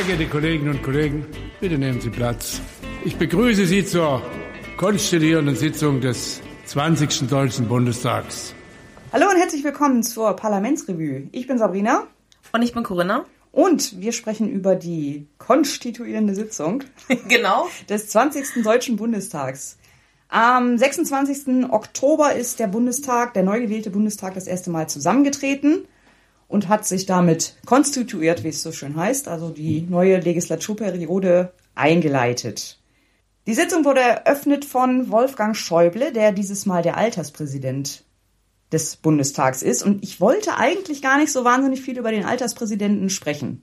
Sehr geehrte Kolleginnen und Kollegen, bitte nehmen Sie Platz. Ich begrüße Sie zur konstituierenden Sitzung des 20. Deutschen Bundestags. Hallo und herzlich willkommen zur Parlamentsrevue. Ich bin Sabrina. Und ich bin Corinna. Und wir sprechen über die konstituierende Sitzung genau. des 20. Deutschen Bundestags. Am 26. Oktober ist der Bundestag, der neu gewählte Bundestag, das erste Mal zusammengetreten und hat sich damit konstituiert, wie es so schön heißt, also die neue Legislaturperiode eingeleitet. Die Sitzung wurde eröffnet von Wolfgang Schäuble, der dieses Mal der Alterspräsident des Bundestags ist. Und ich wollte eigentlich gar nicht so wahnsinnig viel über den Alterspräsidenten sprechen.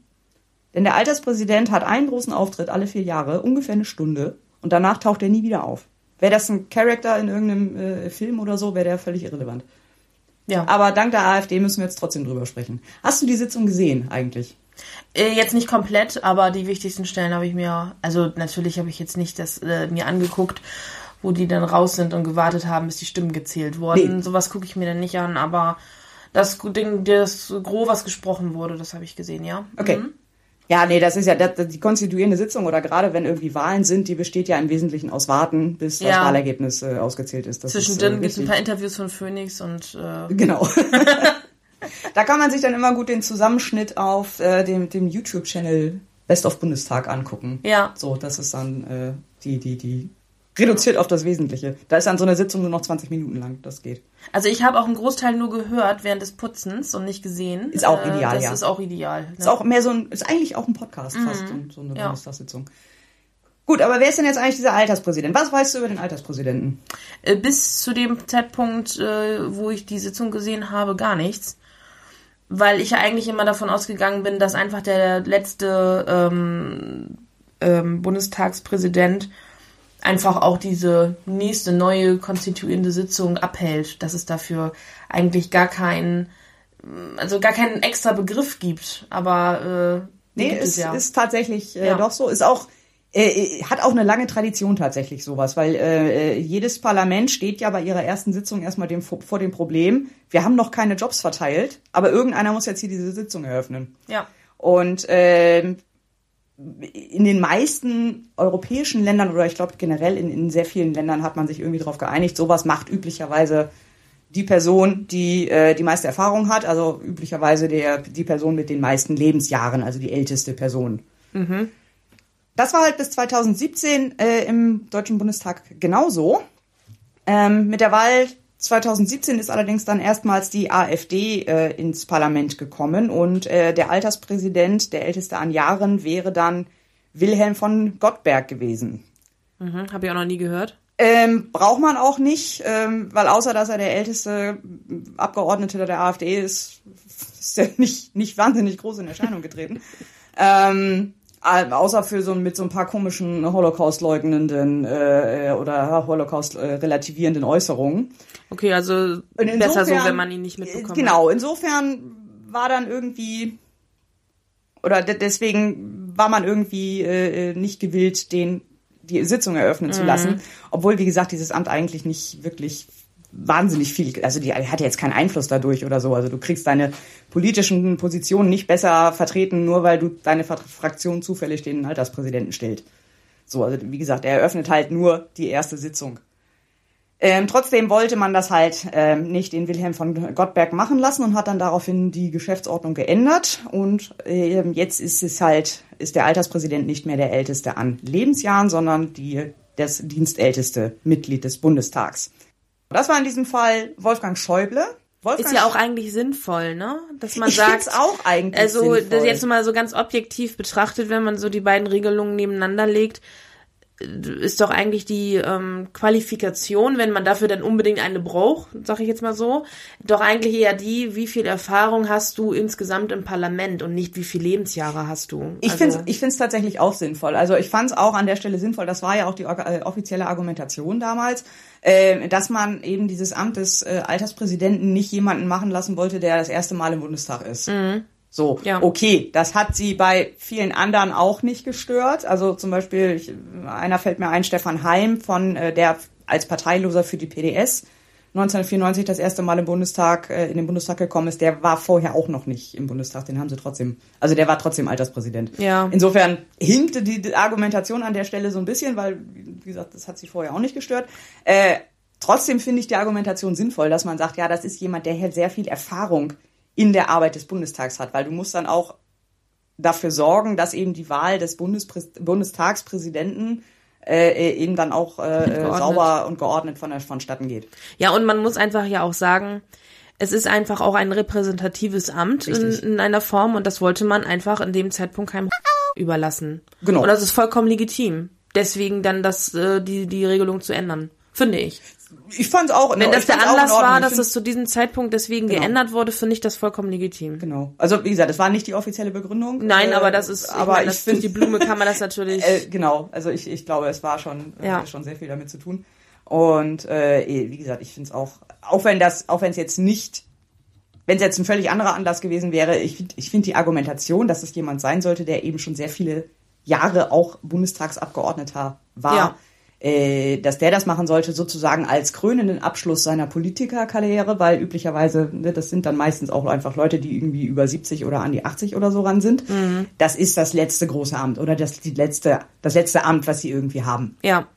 Denn der Alterspräsident hat einen großen Auftritt alle vier Jahre, ungefähr eine Stunde, und danach taucht er nie wieder auf. Wäre das ein Charakter in irgendeinem äh, Film oder so, wäre der völlig irrelevant. Ja. Aber dank der AfD müssen wir jetzt trotzdem drüber sprechen. Hast du die Sitzung gesehen eigentlich? Äh, jetzt nicht komplett, aber die wichtigsten Stellen habe ich mir, also natürlich habe ich jetzt nicht das äh, mir angeguckt, wo die dann raus sind und gewartet haben, bis die Stimmen gezählt wurden. Nee. Sowas gucke ich mir dann nicht an, aber das Ding, das Gros, was gesprochen wurde, das habe ich gesehen, ja. Okay. Mhm. Ja, nee, das ist ja das, die konstituierende Sitzung oder gerade wenn irgendwie Wahlen sind, die besteht ja im Wesentlichen aus Warten, bis das Wahlergebnis äh, ausgezählt ist. Das Zwischendrin äh, gibt es ein paar Interviews von Phoenix und äh genau. da kann man sich dann immer gut den Zusammenschnitt auf äh, dem, dem YouTube-Channel Best of Bundestag angucken. Ja. So, das ist dann äh, die die die reduziert auf das Wesentliche. Da ist dann so eine Sitzung nur noch 20 Minuten lang. Das geht. Also ich habe auch einen Großteil nur gehört während des Putzens und nicht gesehen. Ist auch ideal, das ja. ist auch ideal. Ne? Ist auch mehr so ein, ist eigentlich auch ein Podcast mhm. fast, so eine ja. Bundestagssitzung. Gut, aber wer ist denn jetzt eigentlich dieser Alterspräsident? Was weißt du über den Alterspräsidenten? Äh, bis zu dem Zeitpunkt, äh, wo ich die Sitzung gesehen habe, gar nichts. Weil ich ja eigentlich immer davon ausgegangen bin, dass einfach der letzte ähm, ähm, Bundestagspräsident einfach auch diese nächste neue konstituierende Sitzung abhält, dass es dafür eigentlich gar keinen, also gar keinen extra Begriff gibt. Aber äh, nee, es, es ja. ist tatsächlich äh, ja. doch so. Ist auch äh, hat auch eine lange Tradition tatsächlich sowas, weil äh, äh, jedes Parlament steht ja bei ihrer ersten Sitzung erstmal dem, vor dem Problem, wir haben noch keine Jobs verteilt, aber irgendeiner muss jetzt hier diese Sitzung eröffnen. Ja. Und äh, in den meisten europäischen Ländern oder ich glaube generell in, in sehr vielen Ländern hat man sich irgendwie darauf geeinigt, sowas macht üblicherweise die Person, die äh, die meiste Erfahrung hat, also üblicherweise der, die Person mit den meisten Lebensjahren, also die älteste Person. Mhm. Das war halt bis 2017 äh, im Deutschen Bundestag genauso. Ähm, mit der Wahl 2017 ist allerdings dann erstmals die AfD äh, ins Parlament gekommen und äh, der Alterspräsident, der älteste an Jahren, wäre dann Wilhelm von Gottberg gewesen. Mhm, Habe ich auch noch nie gehört. Ähm, braucht man auch nicht, ähm, weil außer dass er der älteste Abgeordnete der AfD ist, ist er nicht, nicht wahnsinnig groß in Erscheinung getreten. ähm, außer für so mit so ein paar komischen Holocaust-leugnenden äh, oder Holocaust-relativierenden Äußerungen. Okay, also insofern, besser so, wenn man ihn nicht mitbekommt. Genau, insofern war dann irgendwie oder deswegen war man irgendwie äh, nicht gewillt, den die Sitzung eröffnen mhm. zu lassen, obwohl wie gesagt dieses Amt eigentlich nicht wirklich wahnsinnig viel, also die hat ja jetzt keinen Einfluss dadurch oder so. Also du kriegst deine politischen Positionen nicht besser vertreten, nur weil du deine Fraktion zufällig den Alterspräsidenten stellt. So, also wie gesagt, er eröffnet halt nur die erste Sitzung. Ähm, trotzdem wollte man das halt ähm, nicht den Wilhelm von Gottberg machen lassen und hat dann daraufhin die Geschäftsordnung geändert. Und ähm, jetzt ist es halt, ist der Alterspräsident nicht mehr der älteste an Lebensjahren, sondern die, das dienstälteste Mitglied des Bundestags. Das war in diesem Fall Wolfgang Schäuble. Wolfgang ist ja auch eigentlich sinnvoll, ne? Dass man ich sagt, auch eigentlich also sinnvoll. jetzt mal so ganz objektiv betrachtet, wenn man so die beiden Regelungen nebeneinander legt, ist doch eigentlich die ähm, Qualifikation, wenn man dafür dann unbedingt eine braucht, sage ich jetzt mal so, doch eigentlich eher die, wie viel Erfahrung hast du insgesamt im Parlament und nicht wie viel Lebensjahre hast du. Ich also, finde ich find's tatsächlich auch sinnvoll. Also ich fand es auch an der Stelle sinnvoll, das war ja auch die äh, offizielle Argumentation damals, äh, dass man eben dieses Amt des äh, Alterspräsidenten nicht jemanden machen lassen wollte, der das erste Mal im Bundestag ist. Mhm. So, ja. okay, das hat sie bei vielen anderen auch nicht gestört. Also zum Beispiel, ich, einer fällt mir ein, Stefan Heim von äh, der als Parteiloser für die PDS 1994 das erste Mal im Bundestag, äh, in den Bundestag gekommen ist, der war vorher auch noch nicht im Bundestag. Den haben sie trotzdem, also der war trotzdem Alterspräsident. Ja. Insofern hinkte die Argumentation an der Stelle so ein bisschen, weil, wie gesagt, das hat sie vorher auch nicht gestört. Äh, trotzdem finde ich die Argumentation sinnvoll, dass man sagt, ja, das ist jemand, der halt sehr viel Erfahrung in der Arbeit des Bundestags hat, weil du musst dann auch dafür sorgen, dass eben die Wahl des Bundespräs Bundestagspräsidenten äh, eben dann auch äh, sauber und geordnet von der, vonstatten geht. Ja, und man muss einfach ja auch sagen, es ist einfach auch ein repräsentatives Amt in, in, einer Form und das wollte man einfach in dem Zeitpunkt keinem überlassen. Genau. Und das ist vollkommen legitim. Deswegen dann das, äh, die, die Regelung zu ändern. Finde ich. Ich fand es auch. Wenn das der Anlass war, dass es zu diesem Zeitpunkt deswegen genau. geändert wurde, finde ich das vollkommen legitim. Genau. Also wie gesagt, das war nicht die offizielle Begründung. Nein, äh, aber das ist. Aber ich, ich finde die Blume kann man das natürlich. Äh, genau. Also ich, ich glaube, es war schon ja. äh, schon sehr viel damit zu tun. Und äh, eh, wie gesagt, ich finde es auch, auch wenn das, auch wenn es jetzt nicht, wenn es jetzt ein völlig anderer Anlass gewesen wäre, ich, ich finde die Argumentation, dass es jemand sein sollte, der eben schon sehr viele Jahre auch Bundestagsabgeordneter war. Ja äh, dass der das machen sollte, sozusagen als krönenden Abschluss seiner Politikerkarriere, weil üblicherweise, ne, das sind dann meistens auch einfach Leute, die irgendwie über 70 oder an die 80 oder so ran sind. Mhm. Das ist das letzte große Amt oder das, die letzte, das letzte Amt, was sie irgendwie haben. Ja.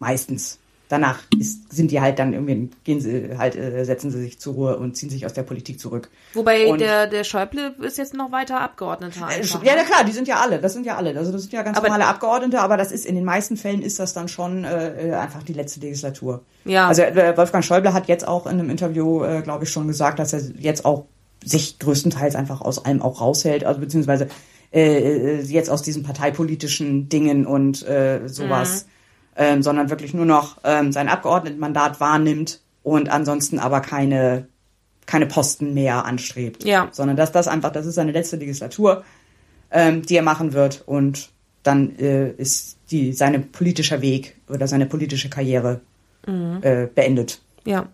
Meistens danach ist, sind die halt dann irgendwie, gehen sie halt, äh, setzen sie sich zur Ruhe und ziehen sich aus der Politik zurück. Wobei und, der, der Schäuble ist jetzt noch weiter Abgeordneter. Einfach, äh, ja, na klar, die sind ja alle, das sind ja alle. Also das sind ja ganz normale Abgeordnete, aber das ist in den meisten Fällen ist das dann schon äh, einfach die letzte Legislatur. Ja. Also äh, Wolfgang Schäuble hat jetzt auch in einem Interview, äh, glaube ich, schon gesagt, dass er jetzt auch sich größtenteils einfach aus allem auch raushält, also beziehungsweise äh, äh jetzt aus diesen parteipolitischen Dingen und äh, sowas. Mhm ähm, sondern wirklich nur noch ähm, sein Abgeordnetenmandat wahrnimmt und ansonsten aber keine keine Posten mehr anstrebt. Ja. Sondern dass das einfach, das ist seine letzte Legislatur, ähm, die er machen wird und dann äh, ist die seine politischer Weg oder seine politische Karriere mhm. äh, beendet. Ja.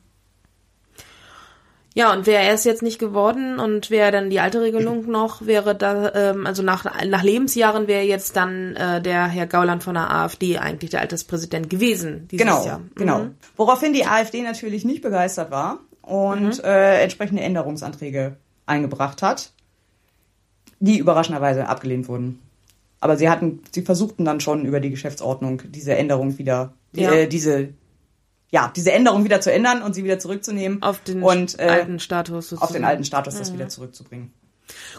Ja, und wäre er es jetzt nicht geworden und wäre dann die alte Regelung noch, wäre da, ähm, also nach, nach Lebensjahren wäre jetzt dann äh, der Herr Gauland von der AfD eigentlich der Alterspräsident gewesen. Dieses genau, Jahr. genau. Mhm. Woraufhin die AfD natürlich nicht begeistert war und mhm. äh, entsprechende Änderungsanträge eingebracht hat, die überraschenderweise abgelehnt wurden. Aber sie hatten, sie versuchten dann schon über die Geschäftsordnung diese Änderung wieder, ja. äh, diese ja, diese Änderung wieder zu ändern und sie wieder zurückzunehmen. Auf den und, äh, alten Status. Sozusagen. Auf den alten Status, das mhm. wieder zurückzubringen.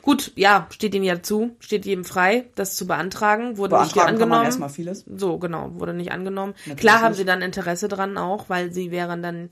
Gut, ja, steht ihm ja zu, steht jedem frei, das zu beantragen. Wurde beantragen nicht angenommen. erstmal vieles. So, genau, wurde nicht angenommen. Natürlich Klar haben sie dann Interesse dran auch, weil sie wären dann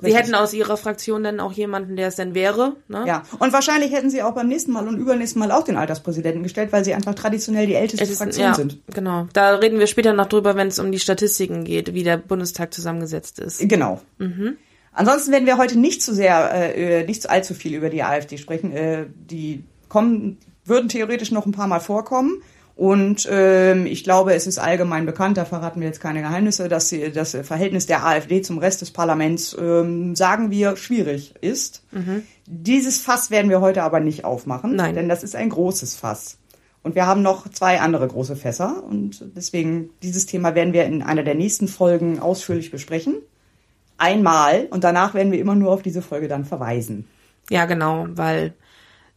Sie hätten aus ihrer Fraktion dann auch jemanden, der es denn wäre. Ne? Ja, und wahrscheinlich hätten sie auch beim nächsten Mal und übernächsten Mal auch den Alterspräsidenten gestellt, weil sie einfach traditionell die älteste ist, Fraktion ja, sind. Genau, da reden wir später noch drüber, wenn es um die Statistiken geht, wie der Bundestag zusammengesetzt ist. Genau. Mhm. Ansonsten werden wir heute nicht zu sehr, äh, nicht zu allzu viel über die AfD sprechen. Äh, die kommen, würden theoretisch noch ein paar Mal vorkommen. Und ähm, ich glaube, es ist allgemein bekannt, da verraten wir jetzt keine Geheimnisse, dass sie, das Verhältnis der AfD zum Rest des Parlaments, ähm, sagen wir, schwierig ist. Mhm. Dieses Fass werden wir heute aber nicht aufmachen, Nein. denn das ist ein großes Fass. Und wir haben noch zwei andere große Fässer und deswegen dieses Thema werden wir in einer der nächsten Folgen ausführlich besprechen. Einmal und danach werden wir immer nur auf diese Folge dann verweisen. Ja, genau, weil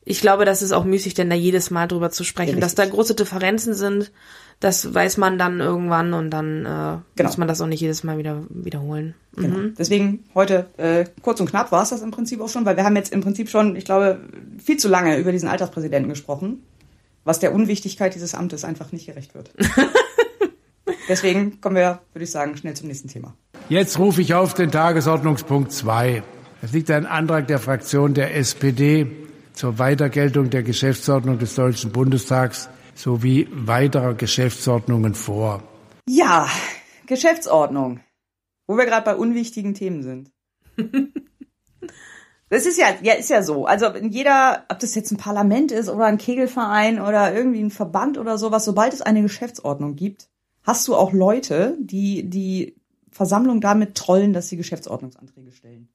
ich glaube, das ist auch müßig, denn da jedes Mal drüber zu sprechen. Ja, Dass da große Differenzen sind, das weiß man dann irgendwann und dann äh, genau. muss man das auch nicht jedes Mal wieder wiederholen. Genau. Mhm. Deswegen heute äh, kurz und knapp war es das im Prinzip auch schon, weil wir haben jetzt im Prinzip schon, ich glaube, viel zu lange über diesen Alterspräsidenten gesprochen, was der Unwichtigkeit dieses Amtes einfach nicht gerecht wird. Deswegen kommen wir, würde ich sagen, schnell zum nächsten Thema. Jetzt rufe ich auf den Tagesordnungspunkt 2. Es liegt ein Antrag der Fraktion der SPD zur Weitergeltung der Geschäftsordnung des Deutschen Bundestags sowie weiterer Geschäftsordnungen vor. Ja, Geschäftsordnung, wo wir gerade bei unwichtigen Themen sind. Das ist ja, ja, ist ja so. Also in jeder, ob das jetzt ein Parlament ist oder ein Kegelverein oder irgendwie ein Verband oder sowas, sobald es eine Geschäftsordnung gibt, hast du auch Leute, die die Versammlung damit trollen, dass sie Geschäftsordnungsanträge stellen.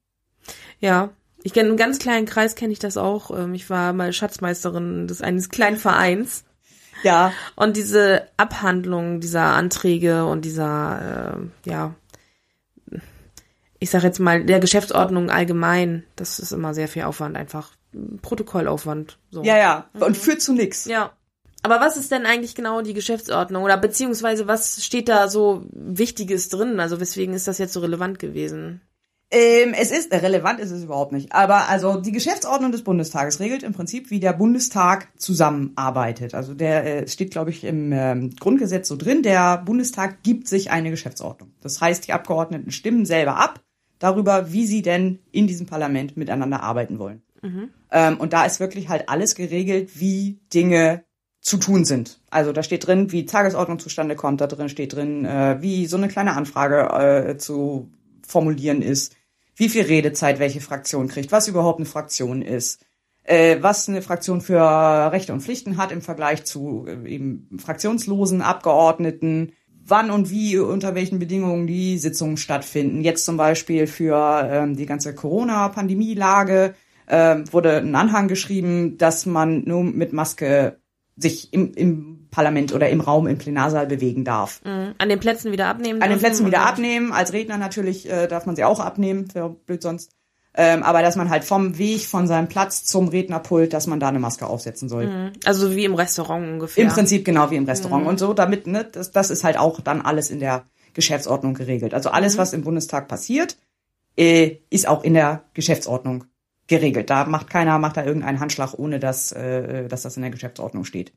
Ja, ich kenne einen ganz kleinen Kreis, kenne ich das auch. Ähm, ich war mal Schatzmeisterin des eines kleinen Vereins. Ja. Und diese Abhandlung dieser Anträge und dieser, äh, ja, ich sag jetzt mal, der Geschäftsordnung allgemein, das ist immer sehr viel Aufwand, einfach Protokollaufwand. So. Ja, ja. Und führt zu nix. Ja. Aber was ist denn eigentlich genau die Geschäftsordnung? Oder beziehungsweise was steht da so Wichtiges drin? Also weswegen ist das jetzt so relevant gewesen? Ähm, es ist, äh, relevant ist es überhaupt nicht. Aber also die Geschäftsordnung des Bundestages regelt im Prinzip, wie der Bundestag zusammenarbeitet. Also der äh, steht, glaube ich, im ähm, Grundgesetz so drin, der Bundestag gibt sich eine Geschäftsordnung. Das heißt, die Abgeordneten stimmen selber ab darüber, wie sie denn in diesem Parlament miteinander arbeiten wollen. Mhm. Ähm, und da ist wirklich halt alles geregelt, wie Dinge zu tun sind. Also da steht drin, wie Tagesordnung zustande kommt, da drin steht drin, äh, wie so eine kleine Anfrage äh, zu formulieren ist, wie viel Redezeit welche Fraktion kriegt, was überhaupt eine Fraktion ist, äh, was eine Fraktion für Rechte und Pflichten hat im Vergleich zu äh, eben fraktionslosen Abgeordneten, wann und wie, unter welchen Bedingungen die Sitzungen stattfinden. Jetzt zum Beispiel für ähm, die ganze Corona-Pandemie-Lage äh, wurde ein Anhang geschrieben, dass man nur mit Maske sich im, im Parlament oder im Raum im Plenarsaal bewegen darf. Mhm. An den Plätzen wieder abnehmen. An den Plätzen wieder abnehmen. Als Redner natürlich äh, darf man sie auch abnehmen, wäre blöd sonst. Ähm, aber dass man halt vom Weg von seinem Platz zum Rednerpult, dass man da eine Maske aufsetzen soll. Mhm. Also wie im Restaurant ungefähr. Im Prinzip genau wie im Restaurant. Mhm. Und so damit, ne, das, das ist halt auch dann alles in der Geschäftsordnung geregelt. Also alles, mhm. was im Bundestag passiert, äh, ist auch in der Geschäftsordnung geregelt. Da macht keiner, macht da irgendeinen Handschlag, ohne dass, äh, dass das in der Geschäftsordnung steht.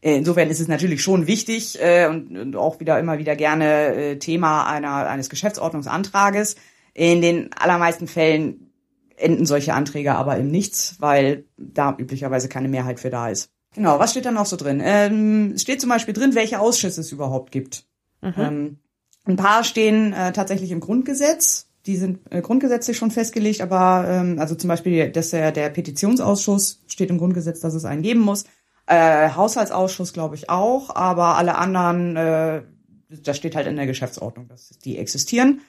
Insofern ist es natürlich schon wichtig äh, und, und auch wieder immer wieder gerne äh, Thema einer, eines Geschäftsordnungsantrages. In den allermeisten Fällen enden solche Anträge aber im Nichts, weil da üblicherweise keine Mehrheit für da ist. Genau, was steht da noch so drin? Ähm, es steht zum Beispiel drin, welche Ausschüsse es überhaupt gibt. Mhm. Ähm, ein paar stehen äh, tatsächlich im Grundgesetz die sind äh, grundgesetzlich schon festgelegt, aber ähm, also zum Beispiel, dass der, der Petitionsausschuss steht im Grundgesetz, dass es einen geben muss. Äh, Haushaltsausschuss glaube ich auch, aber alle anderen, äh, das steht halt in der Geschäftsordnung, dass die existieren.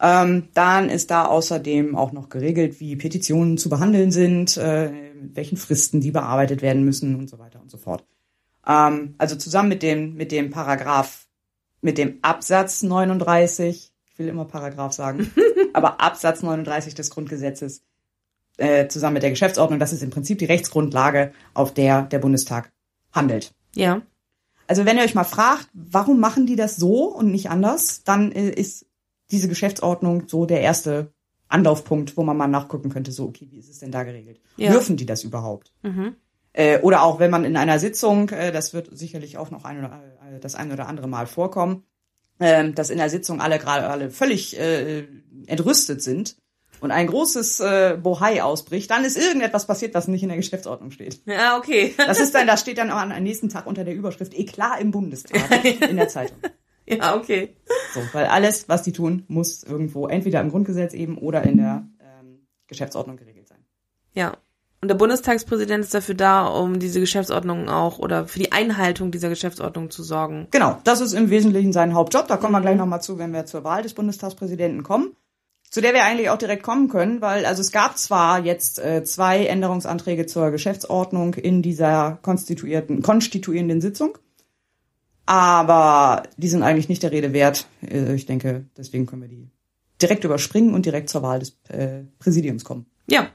Ähm, dann ist da außerdem auch noch geregelt, wie Petitionen zu behandeln sind, äh, mit welchen Fristen die bearbeitet werden müssen und so weiter und so fort. Ähm, also zusammen mit dem, mit dem Paragraph, mit dem Absatz 39 will immer Paragraph sagen, aber Absatz 39 des Grundgesetzes äh, zusammen mit der Geschäftsordnung, das ist im Prinzip die Rechtsgrundlage, auf der der Bundestag handelt. Ja. Also wenn ihr euch mal fragt, warum machen die das so und nicht anders, dann äh, ist diese Geschäftsordnung so der erste Anlaufpunkt, wo man mal nachgucken könnte, so, okay, wie ist es denn da geregelt? Ja. Dürfen die das überhaupt? Mhm. Äh, oder auch wenn man in einer Sitzung, äh, das wird sicherlich auch noch ein oder, äh, das ein oder andere Mal vorkommen, ähm, dass in der Sitzung alle gerade alle völlig entrüstet sind und ein großes äh, Bohai ausbricht, dann ist irgendetwas passiert, was nicht in der Geschäftsordnung steht. Ja, okay. Das ist dann, das steht dann auch am nächsten Tag unter der Überschrift Eklat im Bundestag in der Zeitung. Ja, okay. So, weil alles, was die tun, muss irgendwo entweder im Grundgesetz eben oder in der ähm, Geschäftsordnung geregelt sein. Ja. Und der Bundestagspräsident ist dafür da, um diese Geschäftsordnung auch oder für die Einhaltung dieser Geschäftsordnung zu sorgen. Genau, das ist im Wesentlichen sein Hauptjob. Da kommen wir gleich nochmal zu, wenn wir zur Wahl des Bundestagspräsidenten kommen. Zu der wir eigentlich auch direkt kommen können, weil also es gab zwar jetzt äh, zwei Änderungsanträge zur Geschäftsordnung in dieser konstituierten, konstituierenden Sitzung, aber die sind eigentlich nicht der Rede wert. Äh, ich denke, deswegen können wir die direkt überspringen und direkt zur Wahl des äh, Präsidiums kommen. Ja,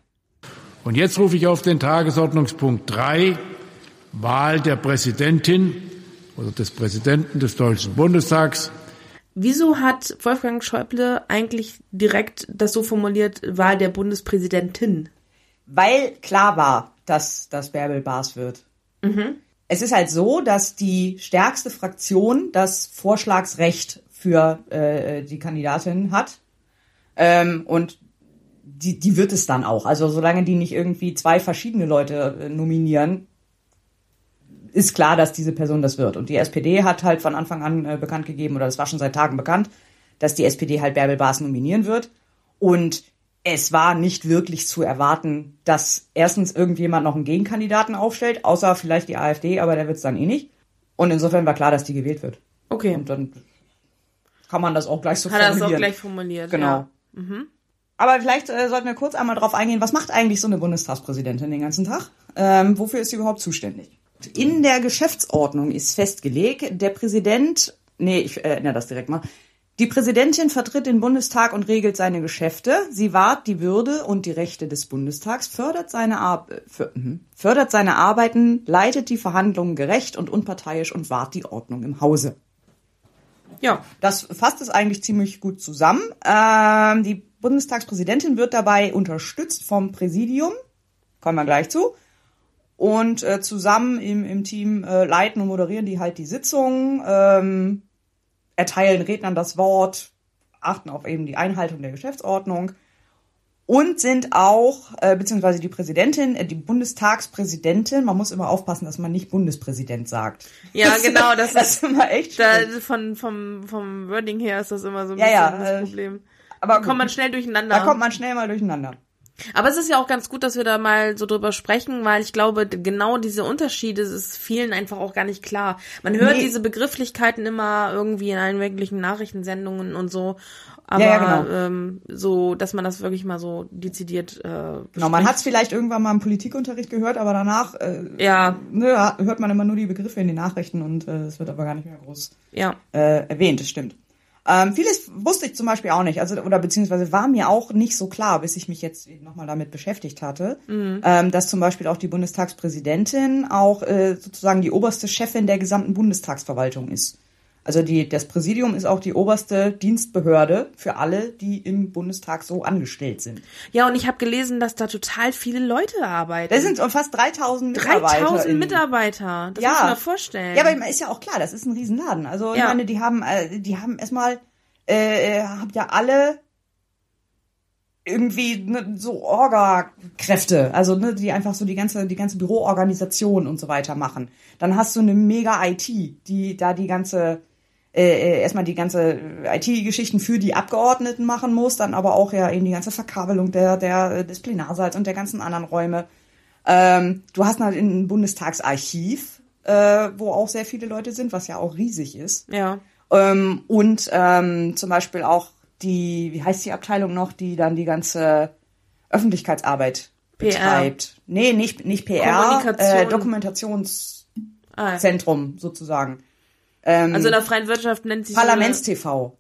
und jetzt rufe ich auf den Tagesordnungspunkt 3, Wahl der Präsidentin oder des Präsidenten des Deutschen Bundestags. Wieso hat Wolfgang Schäuble eigentlich direkt das so formuliert, Wahl der Bundespräsidentin? Weil klar war, dass das Bärbel Baas wird. Mhm. Es ist halt so, dass die stärkste Fraktion das Vorschlagsrecht für äh, die Kandidatin hat. Ähm, und die, die wird es dann auch. Also solange die nicht irgendwie zwei verschiedene Leute äh, nominieren, ist klar, dass diese Person das wird. Und die SPD hat halt von Anfang an äh, bekannt gegeben, oder das war schon seit Tagen bekannt, dass die SPD halt Bärbel Baas nominieren wird. Und es war nicht wirklich zu erwarten, dass erstens irgendjemand noch einen Gegenkandidaten aufstellt, außer vielleicht die AfD, aber der wird es dann eh nicht. Und insofern war klar, dass die gewählt wird. Okay. Und dann kann man das auch gleich so Hat formulieren. Hat er das auch gleich formuliert. Genau. Ja. Mhm. Aber vielleicht äh, sollten wir kurz einmal darauf eingehen, was macht eigentlich so eine Bundestagspräsidentin den ganzen Tag? Ähm, wofür ist sie überhaupt zuständig? In der Geschäftsordnung ist festgelegt, der Präsident, nee, ich äh, ändere das direkt mal, Die Präsidentin vertritt den Bundestag und regelt seine Geschäfte. Sie wahrt die Würde und die Rechte des Bundestags, fördert seine, Ar mhm, fördert seine Arbeiten, leitet die Verhandlungen gerecht und unparteiisch und wahrt die Ordnung im Hause. Ja, das fasst es eigentlich ziemlich gut zusammen. Ähm, die Bundestagspräsidentin wird dabei unterstützt vom Präsidium, kommen wir gleich zu. Und äh, zusammen im, im Team äh, leiten und moderieren die halt die Sitzung, ähm, erteilen Rednern das Wort, achten auf eben die Einhaltung der Geschäftsordnung und sind auch, äh, beziehungsweise die Präsidentin, äh, die Bundestagspräsidentin, man muss immer aufpassen, dass man nicht Bundespräsident sagt. Ja, das, genau, das, das ist immer echt da, von, vom, vom Wording her ist das immer so ein ja, bisschen ja, das äh, Problem. Aber Da kommt man schnell durcheinander. Da kommt man schnell mal durcheinander. Aber es ist ja auch ganz gut, dass wir da mal so drüber sprechen, weil ich glaube, genau diese Unterschiede ist vielen einfach auch gar nicht klar. Man hört Nee. diese Begrifflichkeiten immer irgendwie in allen möglichen Nachrichtensendungen und so. Aber Ja, ja, genau. ähm, so, dass man das wirklich mal so dezidiert äh, Genau, man hat es vielleicht irgendwann mal im Politikunterricht gehört, aber danach äh, Ja, ne, hört man immer nur die Begriffe in den Nachrichten und äh, es wird aber gar nicht mehr groß ja. äh, erwähnt, das stimmt. Ähm, vieles wusste ich zum Beispiel auch nicht, also oder beziehungsweise war mir auch nicht so klar, bis ich mich jetzt nochmal damit beschäftigt hatte, ähm, dass zum Beispiel auch die Bundestagspräsidentin auch äh, sozusagen die oberste Chefin der gesamten Bundestagsverwaltung ist. Also die, das Präsidium ist auch die oberste Dienstbehörde für alle, die im Bundestag so angestellt sind. Ja, und ich habe gelesen, dass da total viele Leute arbeiten. Das sind fast 3000 Mitarbeiter. 3000 in- Mitarbeiter. Das Ja. muss man mal vorstellen. Ja, aber ist ja auch klar, das ist ein Riesenladen. Also ich Ja. meine, die haben, äh, die haben erstmal, äh, habt ja alle irgendwie ne, so Orga-Kräfte, also ne, die einfach so die ganze, die ganze Büroorganisation und so weiter machen. Dann hast du eine mega IT, die da die ganze äh, äh, erstmal die ganze IT-Geschichten für die Abgeordneten machen muss, dann aber auch ja eben die ganze Verkabelung der, der, des Plenarsaals und der ganzen anderen Räume. Ähm, du hast halt ein Bundestagsarchiv, äh, wo auch sehr viele Leute sind, was ja auch riesig ist. ja. Ähm, und ähm, zum Beispiel auch die, wie heißt die Abteilung noch, die dann die ganze Öffentlichkeitsarbeit PR. betreibt. Nee, nicht, nicht PR, äh, Dokumentationszentrum Ah, sozusagen. Ähm, also in der freien Wirtschaft nennt sich Parlaments-TV.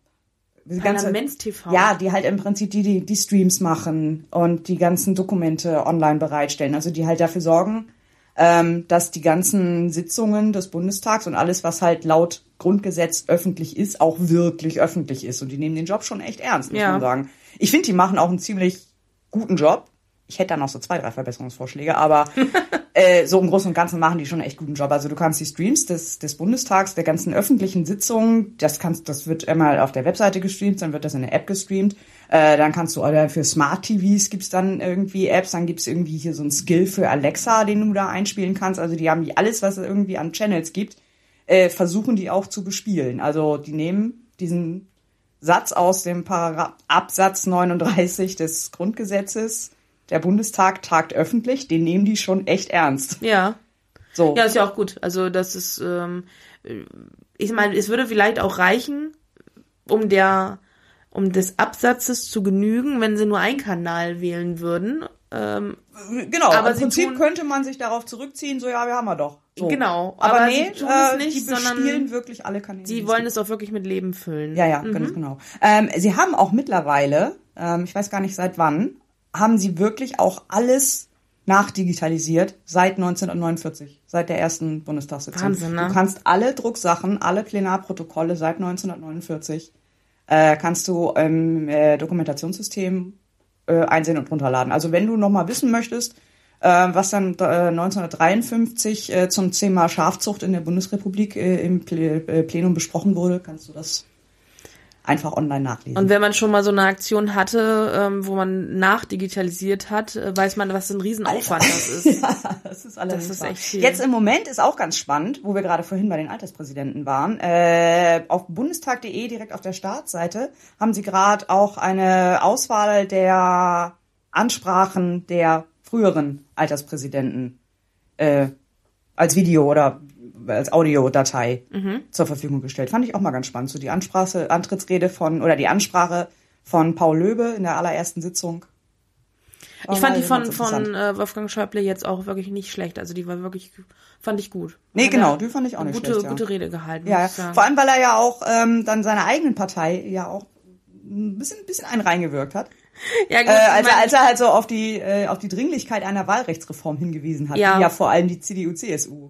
Parlaments-TV. ja, die halt im Prinzip die, die, die Streams machen und die ganzen Dokumente online bereitstellen. Also die halt dafür sorgen, ähm, dass die ganzen Sitzungen des Bundestags und alles, was halt laut Grundgesetz öffentlich ist, auch wirklich öffentlich ist. Und die nehmen den Job schon echt ernst, muss Ja. man sagen. Ich finde, die machen auch einen ziemlich guten Job. Ich hätte da noch so zwei, drei Verbesserungsvorschläge, aber äh, so im Großen und Ganzen machen die schon einen echt guten Job. Also du kannst die Streams des, des Bundestags, der ganzen öffentlichen Sitzungen, das kannst, das wird einmal auf der Webseite gestreamt, dann wird das in der App gestreamt. Äh, dann kannst du oder für Smart TVs gibt's dann irgendwie Apps, dann gibt's irgendwie hier so ein Skill für Alexa, den du da einspielen kannst. Also die haben die alles, was es irgendwie an Channels gibt, äh, versuchen die auch zu bespielen. Also die nehmen diesen Satz aus dem Paragraph Absatz 39 des Grundgesetzes, der Bundestag tagt öffentlich, den nehmen die schon echt ernst. Ja. So. Ja, ist ja auch gut. Also das ist, ähm, ich meine, es würde vielleicht auch reichen, um der, um des Absatzes zu genügen, wenn sie nur einen Kanal wählen würden. Ähm, genau, aber im Prinzip tun- könnte man sich darauf zurückziehen, so ja, wir haben wir doch. So. Genau, Aber, aber nee, äh, nicht, die sondern bespielen wirklich alle Kanäle. sie wollen es auch wirklich mit Leben füllen. Ja, ja, ganz genau. Ähm, sie haben auch mittlerweile, ähm, ich weiß gar nicht seit wann, haben sie wirklich auch alles nachdigitalisiert seit 1949, seit der ersten Bundestagssitzung. Wahnsinn, ne? Du kannst alle Drucksachen, alle Plenarprotokolle seit 1949 äh, kannst du im äh, Dokumentationssystem äh, einsehen und runterladen. Also wenn du noch mal wissen möchtest, äh, was dann äh, 1953 äh, zum Thema Schafzucht in der Bundesrepublik äh, im Ple äh, Plenum besprochen wurde, kannst du das einfach online nachlesen. Und wenn man schon mal so eine Aktion hatte, ähm, wo man nachdigitalisiert hat, äh, weiß man, was ein Riesenaufwand das ist. ja, das ist allerdings Das ist echt viel. Jetzt im Moment ist auch ganz spannend, wo wir gerade vorhin bei den Alterspräsidenten waren. Äh, auf bundestag.de direkt auf der Startseite haben sie gerade auch eine Auswahl der Ansprachen der früheren Alterspräsidenten äh, als Video oder als Audiodatei Mhm. zur Verfügung gestellt. Fand ich auch mal ganz spannend. So die Ansprache, Antrittsrede von oder die Ansprache von Paul Löbe in der allerersten Sitzung. Ich fand die von, von äh, Wolfgang Schäuble jetzt auch wirklich nicht schlecht. Also die war wirklich, fand ich gut. Nee, Hat genau, die fand ich auch nicht gute, schlecht, ja. gute Rede gehalten. Ja, vor allem, weil er ja auch ähm, dann seiner eigenen Partei ja auch ein bisschen, ein bisschen einen reingewirkt hat. ja, gut, Äh, als, er, als er halt so auf die, äh, auf die Dringlichkeit einer Wahlrechtsreform hingewiesen hat, Ja. die ja vor allem die CDU, CSU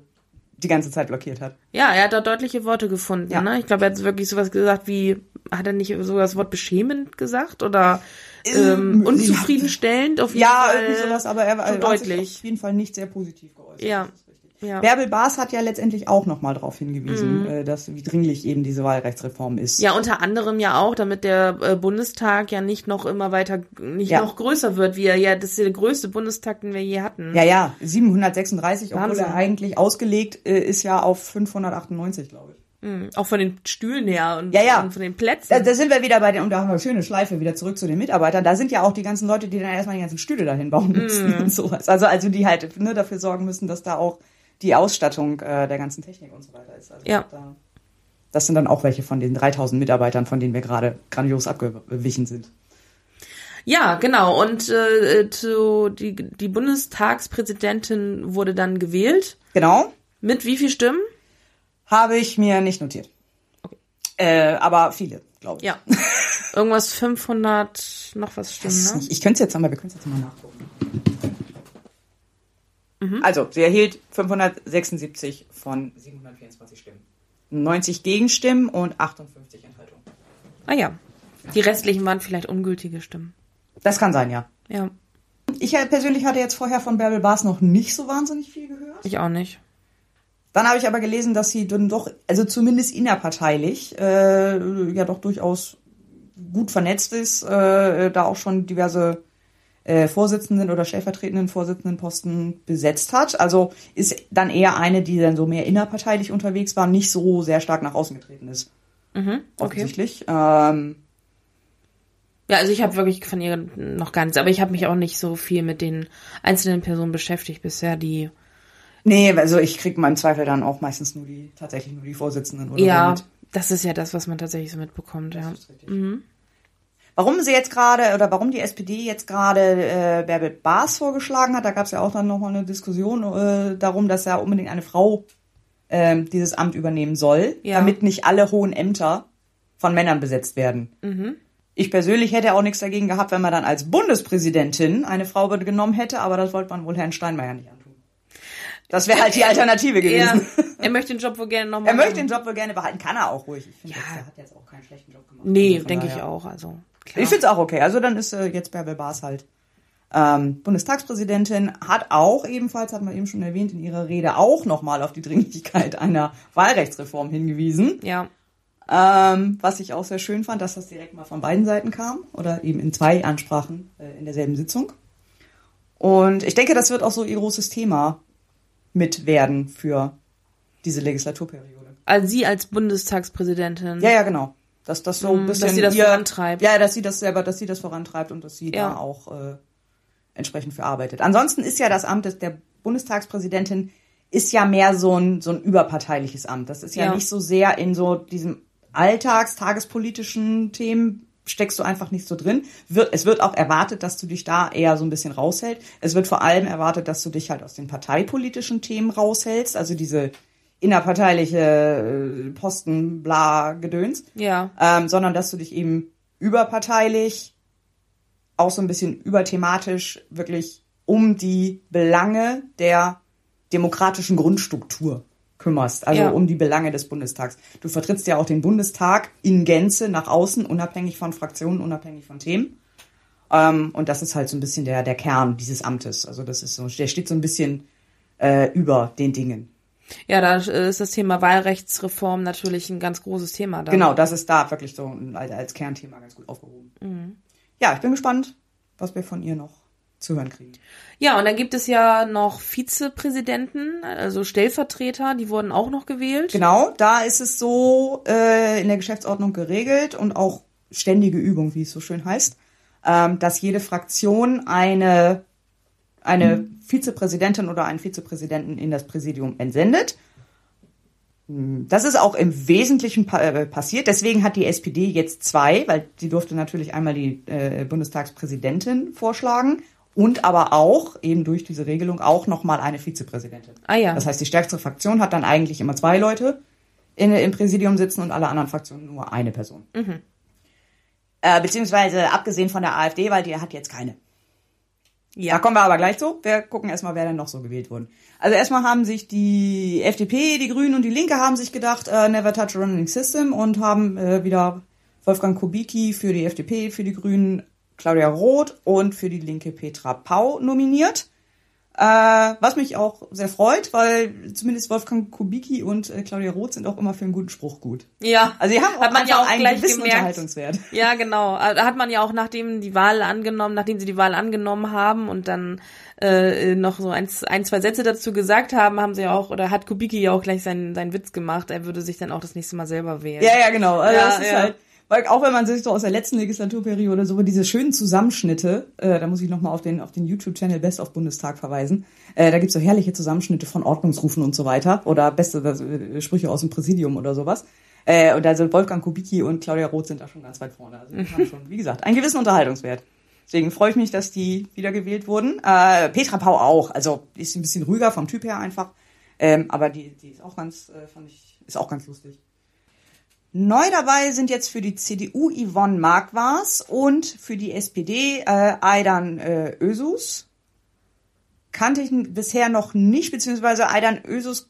die ganze Zeit blockiert hat. Ja, er hat da deutliche Worte gefunden. Ja. Ne? Ich glaube, er hat wirklich sowas gesagt wie, hat er nicht so das Wort beschämend gesagt oder ähm, Ähm, unzufriedenstellend auf jeden Ja, Fall. irgendwie sowas, aber er war sich deutlich. auf jeden Fall nicht sehr positiv geäußert. Ja. Ist. Ja. Bärbel Baas hat ja letztendlich auch nochmal darauf hingewiesen, Mhm. äh, dass wie dringlich eben diese Wahlrechtsreform ist. Ja, unter anderem ja auch, damit der äh, Bundestag ja nicht noch immer weiter, nicht Ja. noch größer wird, wie er ja, das ist der größte Bundestag, den wir je hatten. Ja, ja, 736, obwohl Wahnsinn. er eigentlich ausgelegt äh, ist ja auf 598, glaube ich. Mhm. Auch von den Stühlen her und, Ja, ja. und von den Plätzen. Da, da sind wir wieder bei den, und da haben wir eine schöne Schleife wieder zurück zu den Mitarbeitern. Da sind ja auch die ganzen Leute, die dann erstmal die ganzen Stühle dahin bauen müssen Mhm. und sowas. Also, also die halt ne, dafür sorgen müssen, dass da auch die Ausstattung äh, der ganzen Technik und so weiter ist. Also Ja. Da, das sind dann auch welche von den 3000 Mitarbeitern, von denen wir gerade grandios abgewichen sind. Ja, genau. Und äh, zu, die, die Bundestagspräsidentin wurde dann gewählt. Genau. Mit wie viel Stimmen? Habe ich mir nicht notiert. Äh, aber viele, glaube ich. Ja. Irgendwas 500 noch was Stimmen, ne? Ich könnte es jetzt einmal, wir können es jetzt mal nachgucken. Mhm. Also, sie erhielt 576 von 724 Stimmen. 90 Gegenstimmen und 58 Enthaltungen. Ah ja. Die restlichen waren vielleicht ungültige Stimmen. Das kann sein, ja. Ja, Ich äh, persönlich hatte jetzt vorher von Bärbel Baas noch nicht so wahnsinnig viel gehört. ich auch nicht. Dann habe ich aber gelesen, dass sie dann doch, also zumindest innerparteilich, äh, ja doch durchaus gut vernetzt ist, äh, da auch schon diverse äh, Vorsitzenden oder stellvertretenden Vorsitzendenposten besetzt hat. Also ist dann eher eine, die dann so mehr innerparteilich unterwegs war, nicht so sehr stark nach außen getreten ist. Mhm, okay. Offensichtlich. Ähm, Ja, also ich habe wirklich von ihr noch gar nichts, aber ich habe mich auch nicht so viel mit den einzelnen Personen beschäftigt bisher, die nee, also ich krieg mal im Zweifel dann auch meistens nur die, tatsächlich nur die Vorsitzenden oder so ja, mit. das ist ja das, was man tatsächlich so mitbekommt, ja. Das ist richtig. Warum sie jetzt gerade oder warum die SPD jetzt gerade äh, Bärbel Baas vorgeschlagen hat, da gab es ja auch dann nochmal eine Diskussion äh, darum, dass ja unbedingt eine Frau ähm, dieses Amt übernehmen soll, Ja. damit nicht alle hohen Ämter von Männern besetzt werden. Ich persönlich hätte auch nichts dagegen gehabt, wenn man dann als Bundespräsidentin eine Frau genommen hätte, aber das wollte man wohl Herrn Steinmeier nicht antun. Das wäre halt die Alternative Ja, gewesen. er möchte den Job wohl gerne nochmal Er möchte den Job wohl gerne behalten, kann er auch ruhig. Ich finde, Ja. jetzt, er hat jetzt auch keinen schlechten Job gemacht. Nee, Also denke ich auch, also klar. ich finde es auch okay. Also dann ist äh, jetzt Bärbel Baas halt ähm, Bundestagspräsidentin, hat auch ebenfalls, hat man eben schon erwähnt, in ihrer Rede auch nochmal auf die Dringlichkeit einer Wahlrechtsreform hingewiesen. ja. Ähm, was ich auch sehr schön fand, dass das direkt mal von beiden Seiten kam oder eben in zwei Ansprachen äh, in derselben Sitzung. Und ich denke, das wird auch so ihr großes Thema mit werden für diese Legislaturperiode. Also sie als Bundestagspräsidentin. Ja, ja, genau. Dass das so ein Mm, bisschen dass sie das ihr, vorantreibt. Ja, dass sie das selber, dass sie das vorantreibt und dass sie Ja. da auch äh, entsprechend für arbeitet. Ansonsten ist ja das Amt des, der Bundestagspräsidentin ist ja mehr so ein so ein überparteiliches Amt. Das ist ja, Ja. nicht so sehr in so diesem alltags tagespolitischen Themen steckst du einfach nicht so drin. Wird, es wird auch erwartet, dass du dich da eher so ein bisschen raushältst. Es wird vor allem erwartet, dass du dich halt aus den parteipolitischen Themen raushältst, also diese innerparteiliche äh, Posten, bla, Gedöns Ja. ähm, sondern dass du dich eben überparteilich, auch so ein bisschen überthematisch wirklich um die Belange der demokratischen Grundstruktur kümmerst, also Ja. um die Belange des Bundestags. Du vertrittst ja auch den Bundestag in Gänze nach außen, unabhängig von Fraktionen, unabhängig von Themen. Ähm, und das ist halt so ein bisschen der, der Kern dieses Amtes. Also das ist so, der steht so ein bisschen äh, über den Dingen. Ja, da äh, ist das Thema Wahlrechtsreform natürlich ein ganz großes Thema. Dann. Genau, das ist da wirklich so als Kernthema ganz gut aufgehoben. Ja, ich bin gespannt, was wir von ihr noch zu hören kriegen. Ja, und dann gibt es ja noch Vizepräsidenten, also Stellvertreter, die wurden auch noch gewählt. Genau, da ist es so äh, in der Geschäftsordnung geregelt und auch ständige Übung, wie es so schön heißt, ähm, dass jede Fraktion eine, eine Vizepräsidentin oder einen Vizepräsidenten in das Präsidium entsendet. Hm, Das ist auch im Wesentlichen äh, passiert. Deswegen hat die SPD jetzt zwei, weil sie durfte natürlich einmal die äh, Bundestagspräsidentin vorschlagen und aber auch eben durch diese Regelung auch nochmal eine Vizepräsidentin. Ah ja. Das heißt, die stärkste Fraktion hat dann eigentlich immer zwei Leute in, im Präsidium sitzen und alle anderen Fraktionen nur eine Person. Mhm. Äh, beziehungsweise abgesehen von der AfD, weil die hat jetzt keine. Da Ja. kommen wir aber gleich zu. Wir gucken erstmal, wer denn noch so gewählt wurden. Also erstmal haben sich die FDP, die Grünen und die Linke haben sich gedacht, äh, never touch a running system und haben äh, wieder Wolfgang Kubicki für die FDP, für die Grünen Claudia Roth und für die Linke Petra Pau nominiert. Äh, was mich auch sehr freut, weil zumindest Wolfgang Kubicki und äh, Claudia Roth sind auch immer für einen guten Spruch gut. Ja. Also sie haben auch hat man ja auch einen gleich gewissen gemerkt. Unterhaltungswert. Ja, genau. Äh, Da hat man ja auch nachdem die Wahl angenommen, nachdem sie die Wahl angenommen haben und dann äh, noch so ein, ein, zwei Sätze dazu gesagt haben, haben sie ja auch, oder hat Kubicki ja auch gleich seinen, seinen Witz gemacht, er würde sich dann auch das nächste Mal selber wählen. Ja, ja, genau. Also Ja, das ist ja. halt, weil auch wenn man sich so aus der letzten Legislaturperiode so diese schönen Zusammenschnitte, äh, da muss ich nochmal auf den, auf den YouTube-Channel Best of Bundestag verweisen, äh, da gibt's so herrliche Zusammenschnitte von Ordnungsrufen und so weiter oder beste äh, Sprüche aus dem Präsidium oder sowas. Äh, und also Wolfgang Kubicki und Claudia Roth sind da schon ganz weit vorne. Also die haben schon, wie gesagt, einen gewissen Unterhaltungswert. Deswegen freue ich mich, dass die wiedergewählt wurden. Äh, Petra Pau auch. Also die ist ein bisschen ruhiger vom Typ her einfach. Ähm, aber die, die ist auch ganz, äh, fand ich, ist auch ganz lustig. Neu dabei sind jetzt für die CDU Yvonne Marquardt und für die SPD äh, Aydan äh, Özus. Kannte ich bisher noch nicht, beziehungsweise Aydan Özus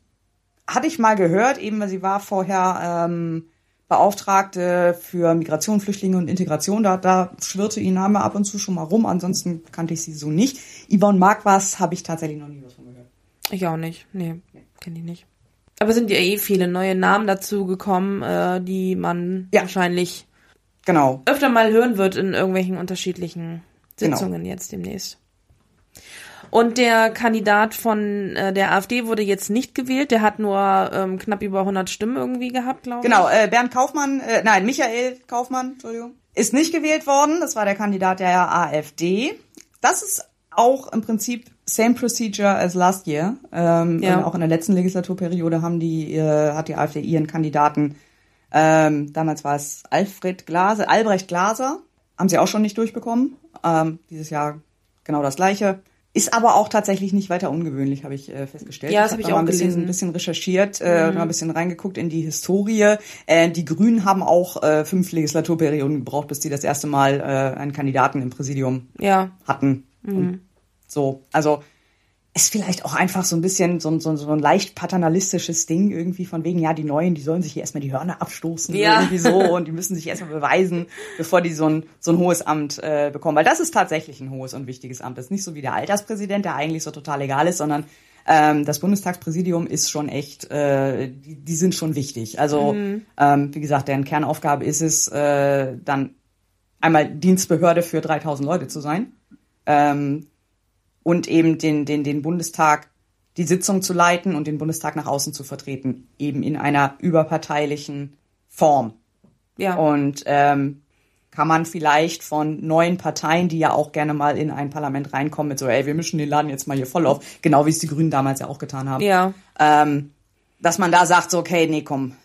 hatte ich mal gehört, eben weil sie war vorher ähm, Beauftragte für Migration, Flüchtlinge und Integration. Da, da schwirrte ihr Name ab und zu schon mal rum, ansonsten kannte ich sie so nicht. Yvonne Marquardt habe ich tatsächlich noch nie was von gehört. Ich auch nicht. Nee, kenne ich nicht. Aber sind ja eh viele neue Namen dazu gekommen, äh, die man Ja. wahrscheinlich Genau. öfter mal hören wird in irgendwelchen unterschiedlichen Genau. Sitzungen jetzt demnächst. Und der Kandidat von äh, der AfD wurde jetzt nicht gewählt. Der hat nur ähm, knapp über 100 Stimmen irgendwie gehabt, glaube ich. Genau, äh, Bernd Kaufmann, äh, nein, Michael Kaufmann, Entschuldigung, ist nicht gewählt worden. Das war der Kandidat der AfD. Das ist auch im Prinzip same procedure as last year. Ähm, Ja. Auch in der letzten Legislaturperiode haben die, äh, hat die AfD ihren Kandidaten, ähm, damals war es Alfred Glaser, Albrecht Glaser, haben sie auch schon nicht durchbekommen. Ähm, dieses Jahr genau das gleiche. Ist aber auch tatsächlich nicht weiter ungewöhnlich, habe ich äh, festgestellt. Ja, das hab hab ich da mal auch ein bisschen, gelesen. ein bisschen recherchiert, äh, mal ein bisschen reingeguckt in die Historie. Äh, die Grünen haben auch äh, fünf Legislaturperioden gebraucht, bis die das erste Mal äh, einen Kandidaten im Präsidium Ja. hatten. Und so, also ist vielleicht auch einfach so ein bisschen so, ein- so, ein- so ein leicht paternalistisches Ding irgendwie von wegen, ja, die Neuen, die sollen sich hier erstmal die Hörner abstoßen, Ja. irgendwie so, und die müssen sich erstmal beweisen, bevor die so ein, so ein hohes Amt äh, bekommen. Weil das ist tatsächlich ein hohes und wichtiges Amt. Das ist nicht so wie der Alterspräsident, der eigentlich so total egal ist, sondern ähm, das Bundestagspräsidium ist schon echt, äh, die, die sind schon wichtig. Also, ähm, wie gesagt, deren Kernaufgabe ist es, äh, dann einmal Dienstbehörde für 3000 Leute zu sein ähm, und eben den, den, den Bundestag, die Sitzung zu leiten und den Bundestag nach außen zu vertreten, eben in einer überparteilichen Form. Ja. Und ähm, kann man vielleicht von neuen Parteien, die ja auch gerne mal in ein Parlament reinkommen mit so, ey, wir mischen den Laden jetzt mal hier voll auf, genau wie es die Grünen damals ja auch getan haben, ja. ähm, dass man da sagt, so, okay, nee, komm,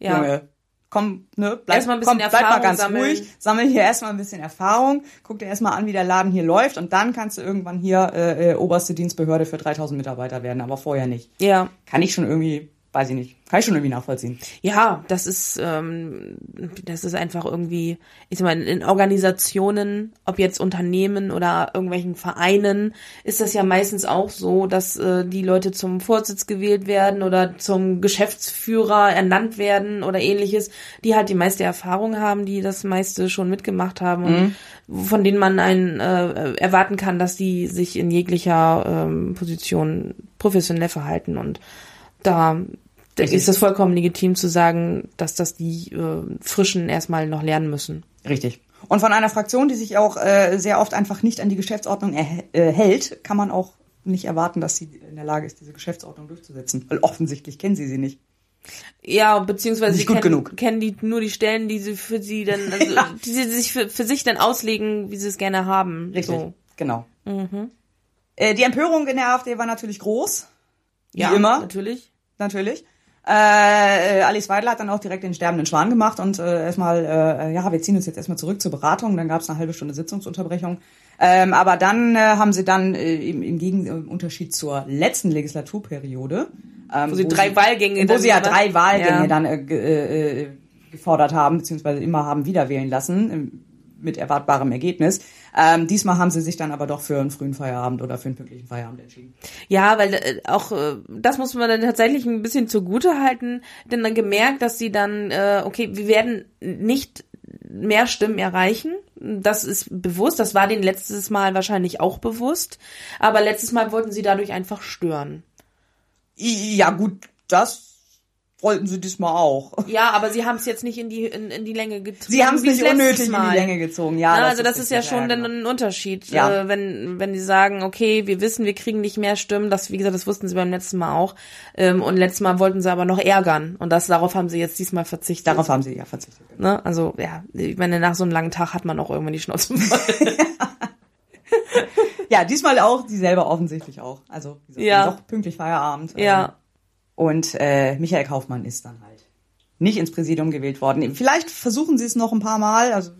Ja. Junge, komm, ne, bleib, Erstmal ein bisschen komm, bleib mal ganz sammeln. ruhig, sammel hier erstmal ein bisschen Erfahrung, guck dir erstmal an, wie der Laden hier läuft und dann kannst du irgendwann hier äh, äh, oberste Dienstbehörde für 3000 Mitarbeiter werden, aber vorher nicht. Ja. Kann ich schon irgendwie, weiß ich nicht, kann ich schon irgendwie nachvollziehen. Ja, das ist, ähm, das ist einfach irgendwie, ich sag mal, in Organisationen, ob jetzt Unternehmen oder irgendwelchen Vereinen, ist das ja meistens auch so, dass äh, die Leute zum Vorsitz gewählt werden oder zum Geschäftsführer ernannt werden oder ähnliches, die halt die meiste Erfahrung haben, die das meiste schon mitgemacht haben und von denen man einen äh, erwarten kann, dass die sich in jeglicher ähm, Position professionell verhalten und da da ist es vollkommen legitim zu sagen, dass das die äh, Frischen erstmal noch lernen müssen. Richtig. Und von einer Fraktion, die sich auch äh, sehr oft einfach nicht an die Geschäftsordnung äh, hält, kann man auch nicht erwarten, dass sie in der Lage ist, diese Geschäftsordnung durchzusetzen. Weil offensichtlich kennen sie sie nicht. Ja, beziehungsweise Nicht sie gut kennen, genug. kennen die nur die Stellen, die sie für sie dann, also Ja. die sie sich für, für sich dann auslegen, wie sie es gerne haben. Richtig. So. Genau. Äh, die Empörung in der AfD war natürlich groß. Wie Ja, immer. natürlich. natürlich. Äh, Alice Weidler hat dann auch direkt den sterbenden Schwan gemacht und äh, erstmal, äh, ja, wir ziehen uns jetzt erstmal zurück zur Beratung. Dann gab es eine halbe Stunde Sitzungsunterbrechung. Ähm, aber dann äh, haben sie dann äh, im, im Gegenunterschied zur letzten Legislaturperiode, ähm, Wo sie drei Wahlgänge wo sie ja drei Wahlgänge Ja. dann äh, äh, äh, gefordert haben, beziehungsweise immer haben wieder wählen lassen, ähm, mit erwartbarem Ergebnis. Ähm, diesmal haben sie sich dann aber doch für einen frühen Feierabend oder für einen pünktlichen Feierabend entschieden. Ja, weil äh, auch äh, das muss man dann tatsächlich ein bisschen zugute halten, denn dann gemerkt, dass sie dann, äh, okay, wir werden nicht mehr Stimmen erreichen. Das ist bewusst, das war denen letztes Mal wahrscheinlich auch bewusst, aber letztes Mal wollten sie dadurch einfach stören. Ja gut, das wollten sie diesmal auch. Ja, aber sie haben es jetzt nicht in die in, in die Länge gezogen. Sie haben es nicht unnötig in Mal. die Länge gezogen. Ja, Ja, also das ist ja schon dann genau. ein Unterschied, Ja. äh, wenn wenn die sagen, okay, wir wissen, wir kriegen nicht mehr Stimmen, das wie gesagt, das wussten sie beim letzten Mal auch, ähm, und letztes Mal wollten sie aber noch ärgern und das darauf haben sie jetzt diesmal verzichtet. Darauf haben sie ja verzichtet. ne? Also ja, ich meine, nach so einem langen Tag hat man auch irgendwann die Schnauze voll. Ja, diesmal auch, sie selber offensichtlich auch. Also wie gesagt, Ja. doch pünktlich Feierabend. ja. Und äh, Michael Kaufmann ist dann halt nicht ins Präsidium gewählt worden. Vielleicht versuchen sie es noch ein paar Mal. Also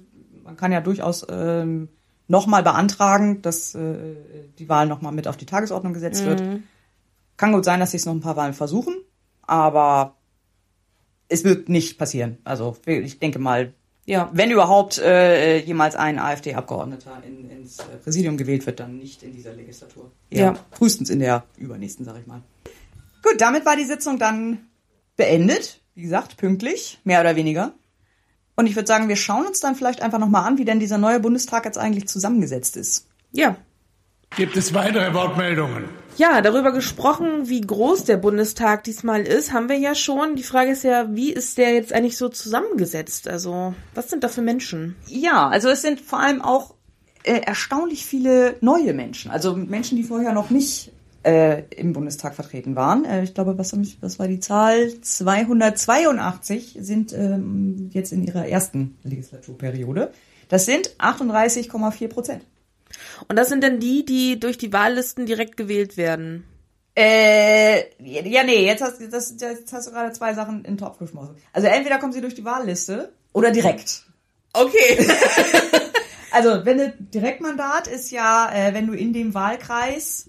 man kann ja durchaus ähm, nochmal beantragen, dass äh, die Wahl nochmal mit auf die Tagesordnung gesetzt wird. Kann gut sein, dass sie es noch ein paar Wahlen versuchen, aber es wird nicht passieren. Also ich denke mal, Ja. wenn überhaupt äh, jemals ein AfD-Abgeordneter in, ins äh, Präsidium gewählt wird, dann nicht in dieser Legislatur. Eher Ja. Frühestens in der übernächsten, sag ich mal. Gut, damit war die Sitzung dann beendet. Wie gesagt, pünktlich, mehr oder weniger. Und ich würde sagen, wir schauen uns dann vielleicht einfach nochmal an, wie denn dieser neue Bundestag jetzt eigentlich zusammengesetzt ist. Ja. Gibt es weitere Wortmeldungen? Ja, darüber gesprochen, wie groß der Bundestag diesmal ist, haben wir ja schon. Die Frage ist ja, wie ist der jetzt eigentlich so zusammengesetzt? Also, was sind da für Menschen? Ja, also es sind vor allem auch äh, erstaunlich viele neue Menschen. Also Menschen, die vorher noch nicht äh, im Bundestag vertreten waren. Äh, ich glaube, was, was war die Zahl? 282 sind ähm, jetzt in ihrer ersten Legislaturperiode. Das sind 38,4 Prozent. Und das sind dann die, die durch die Wahllisten direkt gewählt werden. Äh, ja, nee, jetzt hast, das, jetzt hast du gerade zwei Sachen in den Topf geschmissen. Also entweder kommen sie durch die Wahlliste oder direkt. Okay. Also, wenn du Direktmandat ist ja, äh, wenn du in dem Wahlkreis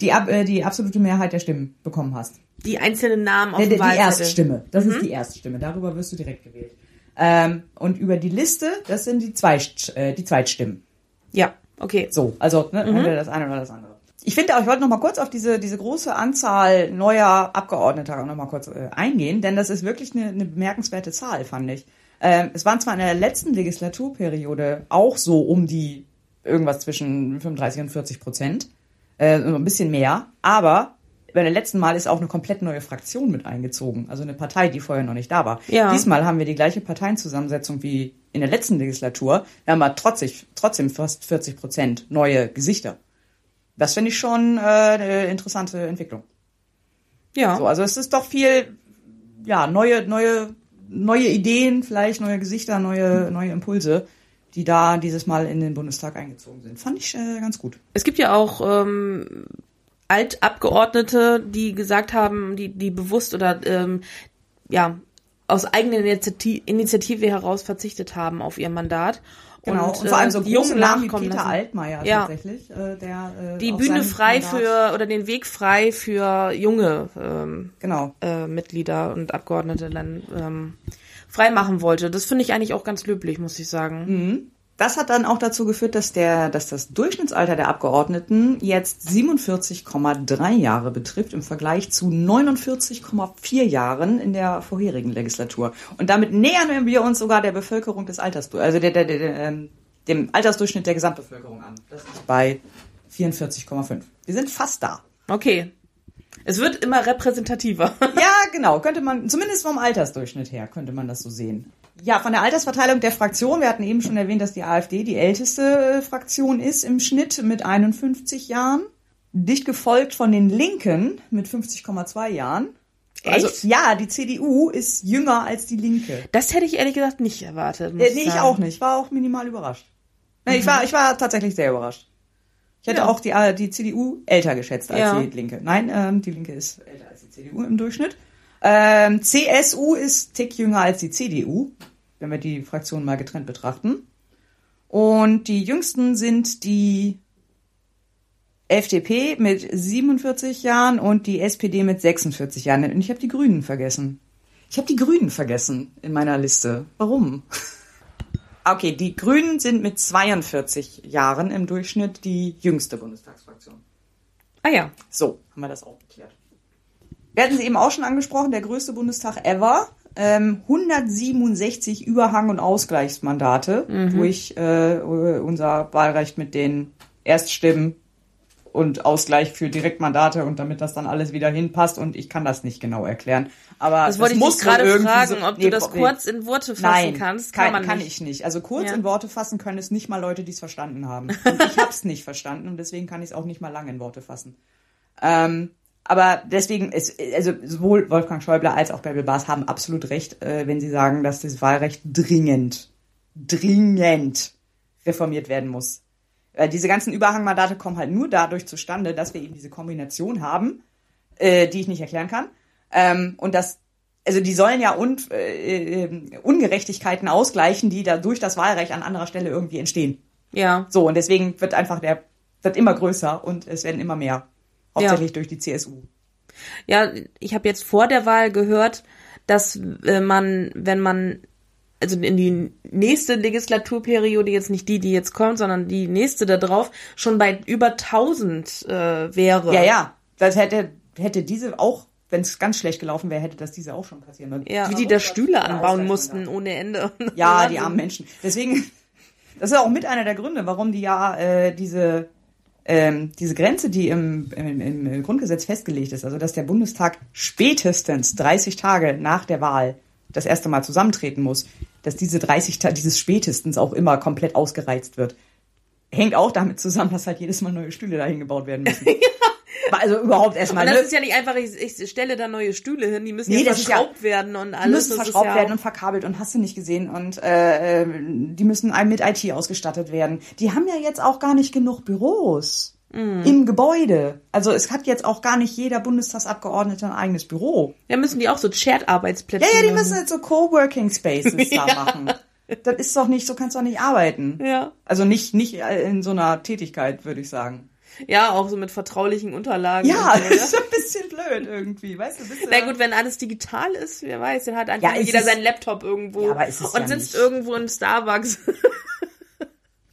die, ab, äh, die absolute Mehrheit der Stimmen bekommen hast. Die einzelnen Namen auf Die, dem die Wahlzettel. Erststimme. Das ist die Erststimme. Darüber wirst du direkt gewählt. Ähm, und über die Liste, das sind die, Zweit, äh, die Zweitstimmen. Ja, okay. So, also ne, entweder das eine oder das andere. Ich finde auch, ich wollte noch mal kurz auf diese, diese große Anzahl neuer Abgeordneter noch mal kurz äh, eingehen, denn das ist wirklich eine, eine bemerkenswerte Zahl, fand ich. Ähm, es waren zwar in der letzten Legislaturperiode auch so um die irgendwas zwischen 35 und 40 Prozent, äh, ein bisschen mehr, aber bei der letzten Mal ist auch eine komplett neue Fraktion mit eingezogen, also eine Partei, die vorher noch nicht da war. Ja. Diesmal haben wir die gleiche Parteienzusammensetzung wie in der letzten Legislatur, wir haben aber trotzdem, trotzdem fast 40 Prozent neue Gesichter. Das finde ich schon äh, eine interessante Entwicklung. Ja. So, also es ist doch viel, ja, neue, neue, neue Ideen, vielleicht neue Gesichter, neue, neue Impulse, die da dieses Mal in den Bundestag eingezogen sind. Fand ich äh, ganz gut. Es gibt ja auch ähm, Altabgeordnete, die gesagt haben, die, die bewusst oder ähm, ja aus eigener Initiative, Initiative heraus verzichtet haben auf ihr Mandat. Genau. Und, vor allem so die große Jungen Namen wie nachkommen Peter lassen. Altmaier Ja. tatsächlich, äh, der äh, Die Bühne frei Mandat- für oder den Weg frei für junge ähm, Genau. äh, Mitglieder und Abgeordnete dann ähm, freimachen wollte. Das finde ich eigentlich auch ganz löblich, muss ich sagen. Das hat dann auch dazu geführt, dass der, dass das Durchschnittsalter der Abgeordneten jetzt 47,3 Jahre betrifft im Vergleich zu 49,4 Jahren in der vorherigen Legislatur. Und damit nähern wir uns sogar der Bevölkerung des Alters, also der, der, der, der, ähm, dem Altersdurchschnitt der Gesamtbevölkerung an. Das ist bei 44,5. Wir sind fast da. Okay. Es wird immer repräsentativer. Ja, genau, könnte man, zumindest vom Altersdurchschnitt her, könnte man das so sehen. Ja, von der Altersverteilung der Fraktion, wir hatten eben schon erwähnt, dass die AfD die älteste äh, Fraktion ist im Schnitt mit 51 Jahren. Dicht gefolgt von den Linken mit 50,2 Jahren. Also, Echt? ja, die CDU ist jünger als die Linke. Das hätte ich ehrlich gesagt nicht erwartet. Äh, nee, ich sagen. auch nicht. War auch minimal überrascht. Nee, ich, war, ich war tatsächlich sehr überrascht. Ich hätte Ja. auch die, äh, die CDU älter geschätzt als Ja. die Linke. Nein, ähm, die Linke ist älter als die CDU im Durchschnitt. Ähm, CSU ist tick jünger als die CDU, wenn wir die Fraktionen mal getrennt betrachten. Und die jüngsten sind die FDP mit 47 Jahren und die SPD mit 46 Jahren. Und ich habe die Grünen vergessen. Ich habe die Grünen vergessen in meiner Liste. Warum? Okay, die Grünen sind mit 42 Jahren im Durchschnitt die jüngste Bundestagsfraktion. Ah ja. So, haben wir das auch geklärt. Wir hatten sie eben auch schon angesprochen, der größte Bundestag ever. Ähm, 167 Überhang- und Ausgleichsmandate durch äh, unser Wahlrecht mit den Erststimmen und Ausgleich für Direktmandate und damit das dann alles wieder hinpasst und ich kann das nicht genau erklären. Aber Das wollte ich muss gerade fragen, so- ob nee, du das nee. kurz in Worte fassen Nein, kannst. Kann, Kann man kann nicht. ich nicht. Also kurz Ja. in Worte fassen können es nicht mal Leute, die es verstanden haben. Und ich habe es nicht verstanden und deswegen kann ich es auch nicht mal lange in Worte fassen. Ähm, aber deswegen ist, also sowohl Wolfgang Schäuble als auch Bärbel Baas haben absolut recht, äh, wenn sie sagen, dass das Wahlrecht dringend, dringend reformiert werden muss. Weil diese ganzen Überhangmandate kommen halt nur dadurch zustande, dass wir eben diese Kombination haben, äh, die ich nicht erklären kann. Ähm, und das, also die sollen ja un, äh, äh, Ungerechtigkeiten ausgleichen, die da durch das Wahlrecht an anderer Stelle irgendwie entstehen. Ja. So, und deswegen wird einfach der, wird immer größer und es werden immer mehr. Hauptsächlich durch die CSU. Ja, ich habe jetzt vor der Wahl gehört, dass äh, man, wenn man also in die nächste Legislaturperiode, jetzt nicht die, die jetzt kommt, sondern die nächste da drauf, schon bei über 1000 äh, wäre. Ja, ja. Das hätte, hätte diese auch, wenn es ganz schlecht gelaufen wäre, hätte das diese auch schon passieren. können. Ja, wie die da Stühle anbauen mussten ohne Ende. Ja, die armen Menschen. Deswegen, das ist auch mit einer der Gründe, warum die ja äh, diese ähm, diese Grenze, die im, im, im Grundgesetz festgelegt ist, also dass der Bundestag spätestens 30 Tage nach der Wahl das erste Mal zusammentreten muss, dass diese 30 Tage, dieses spätestens auch immer komplett ausgereizt wird, hängt auch damit zusammen, dass halt jedes Mal neue Stühle dahin gebaut werden müssen. Also überhaupt erstmal. Und das ne? ist ja nicht einfach, ich, ich stelle da neue Stühle hin, die müssen Nee, ja ist ja- verschraubt werden und Die alles. müssen das verschraubt ja werden und verkabelt und hast du nicht gesehen und äh, äh, die müssen einem mit IT ausgestattet werden. Die haben ja jetzt auch gar nicht genug Büros Mhm. im Gebäude. Also es hat jetzt auch gar nicht jeder Bundestagsabgeordnete ein eigenes Büro. Ja, müssen die auch so Shared-Arbeitsplätze Ja, ja, die müssen jetzt so Coworking Spaces da Ja. machen. Das ist doch nicht, so kannst du doch nicht arbeiten. Ja. Also nicht nicht in so einer Tätigkeit, würde ich sagen. Ja, auch so mit vertraulichen Unterlagen. Ja, so, das ne? ist ein bisschen blöd irgendwie, weißt du? Na gut, wenn alles digital ist, wer weiß, dann hat einfach Ja, es jeder seinen Laptop irgendwo Ja, aber es ist und ja sitzt nicht- irgendwo im Starbucks.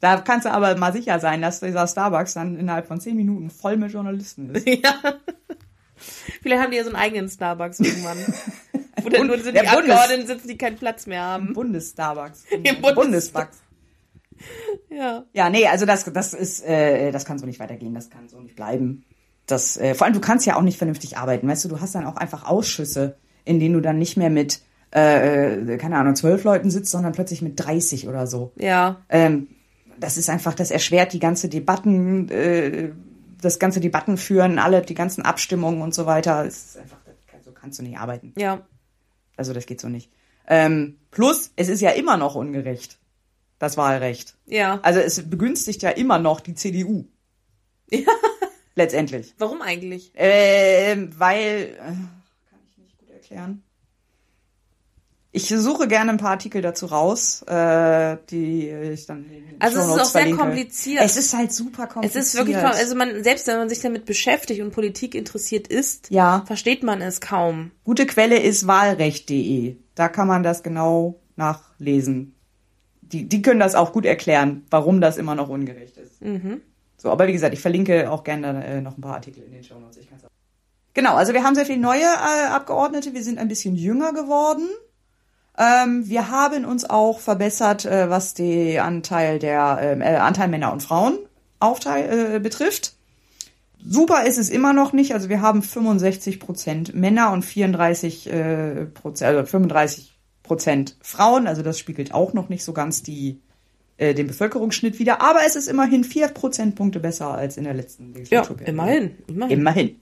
Da kannst du aber mal sicher sein, dass dieser Starbucks dann innerhalb von zehn Minuten voll mit Journalisten ist. ja. Vielleicht haben die ja so einen eigenen Starbucks irgendwann. Wo dann nur sind die Bundes- Abgeordneten sitzen, die keinen Platz mehr haben. Bundes-Starbucks. Im Bundes- Bundesbucks. Ja. Ja, nee, also das, das ist, äh, das kann so nicht weitergehen, das kann so nicht bleiben. Das, äh, vor allem, du kannst ja auch nicht vernünftig arbeiten, weißt du, du hast dann auch einfach Ausschüsse, in denen du dann nicht mehr mit, äh, äh, keine Ahnung, zwölf Leuten sitzt, sondern plötzlich mit 30 oder so. Ja. Ähm, das ist einfach, das erschwert die ganze Debatten, äh, das ganze Debatten führen, alle, die ganzen Abstimmungen und so weiter. Es ist einfach, so kannst du nicht arbeiten. Ja. Also das geht so nicht. Ähm, plus, es ist ja immer noch ungerecht, das Wahlrecht. Ja. Also es begünstigt ja immer noch die CDU. Ja. Letztendlich. Warum eigentlich? Ähm, weil, äh, kann ich nicht gut erklären. Ich suche gerne ein paar Artikel dazu raus, äh, die ich dann Also es ist auch sehr verlinke. kompliziert. Es ist halt super Es kompliziert. ist wirklich, also man, selbst wenn man sich damit beschäftigt und Politik interessiert ist, Ja. versteht man es kaum. Gute Quelle ist wahlrecht.de. Da kann man das genau nachlesen. Die, die können das auch gut erklären, warum das immer noch ungerecht ist. Mhm. So, aber wie gesagt, ich verlinke auch gerne äh, noch ein paar Artikel in den Show Notes. Genau, also wir haben sehr viele neue äh, Abgeordnete. Wir sind ein bisschen jünger geworden. Ähm, wir haben uns auch verbessert, äh, was den Anteil der ähm, äh, Anteil Männer und Frauen aufteil, äh, betrifft. Super ist es immer noch nicht. Also wir haben 65 Prozent Männer und 34 äh, Prozent, also 35 Prozent Frauen. Also das spiegelt auch noch nicht so ganz die äh, den Bevölkerungsschnitt wieder. Aber es ist immerhin vier Prozentpunkte besser als in der letzten Ja, Legislaturperiode. immerhin. Immerhin. Immerhin.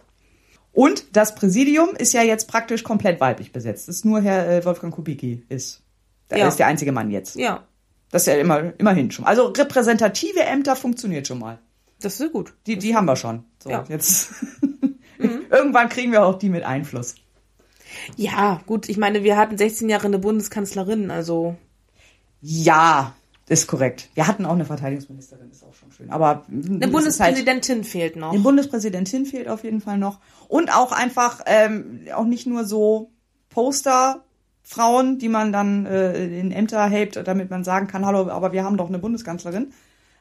Und das Präsidium ist ja jetzt praktisch komplett weiblich besetzt. Das ist nur Herr äh, Wolfgang Kubicki ist. Der Ja. ist der einzige Mann jetzt. Ja, Das ist ja immer, immerhin schon. Also repräsentative Ämter funktioniert schon mal. das ist gut. Die, die haben wir schon. So, Ja. jetzt. Irgendwann kriegen wir auch die mit Einfluss. Ja, gut, ich meine, wir hatten 16 Jahre eine Bundeskanzlerin, also. Ja, ist korrekt. Wir hatten auch eine Verteidigungsministerin, ist auch schön. Aber eine Bundespräsidentin halt, fehlt noch. Eine Bundespräsidentin fehlt auf jeden Fall noch. Und auch einfach, ähm, auch nicht nur so Posterfrauen, die man dann äh, in Ämter hebt, damit man sagen kann, hallo, aber wir haben doch eine Bundeskanzlerin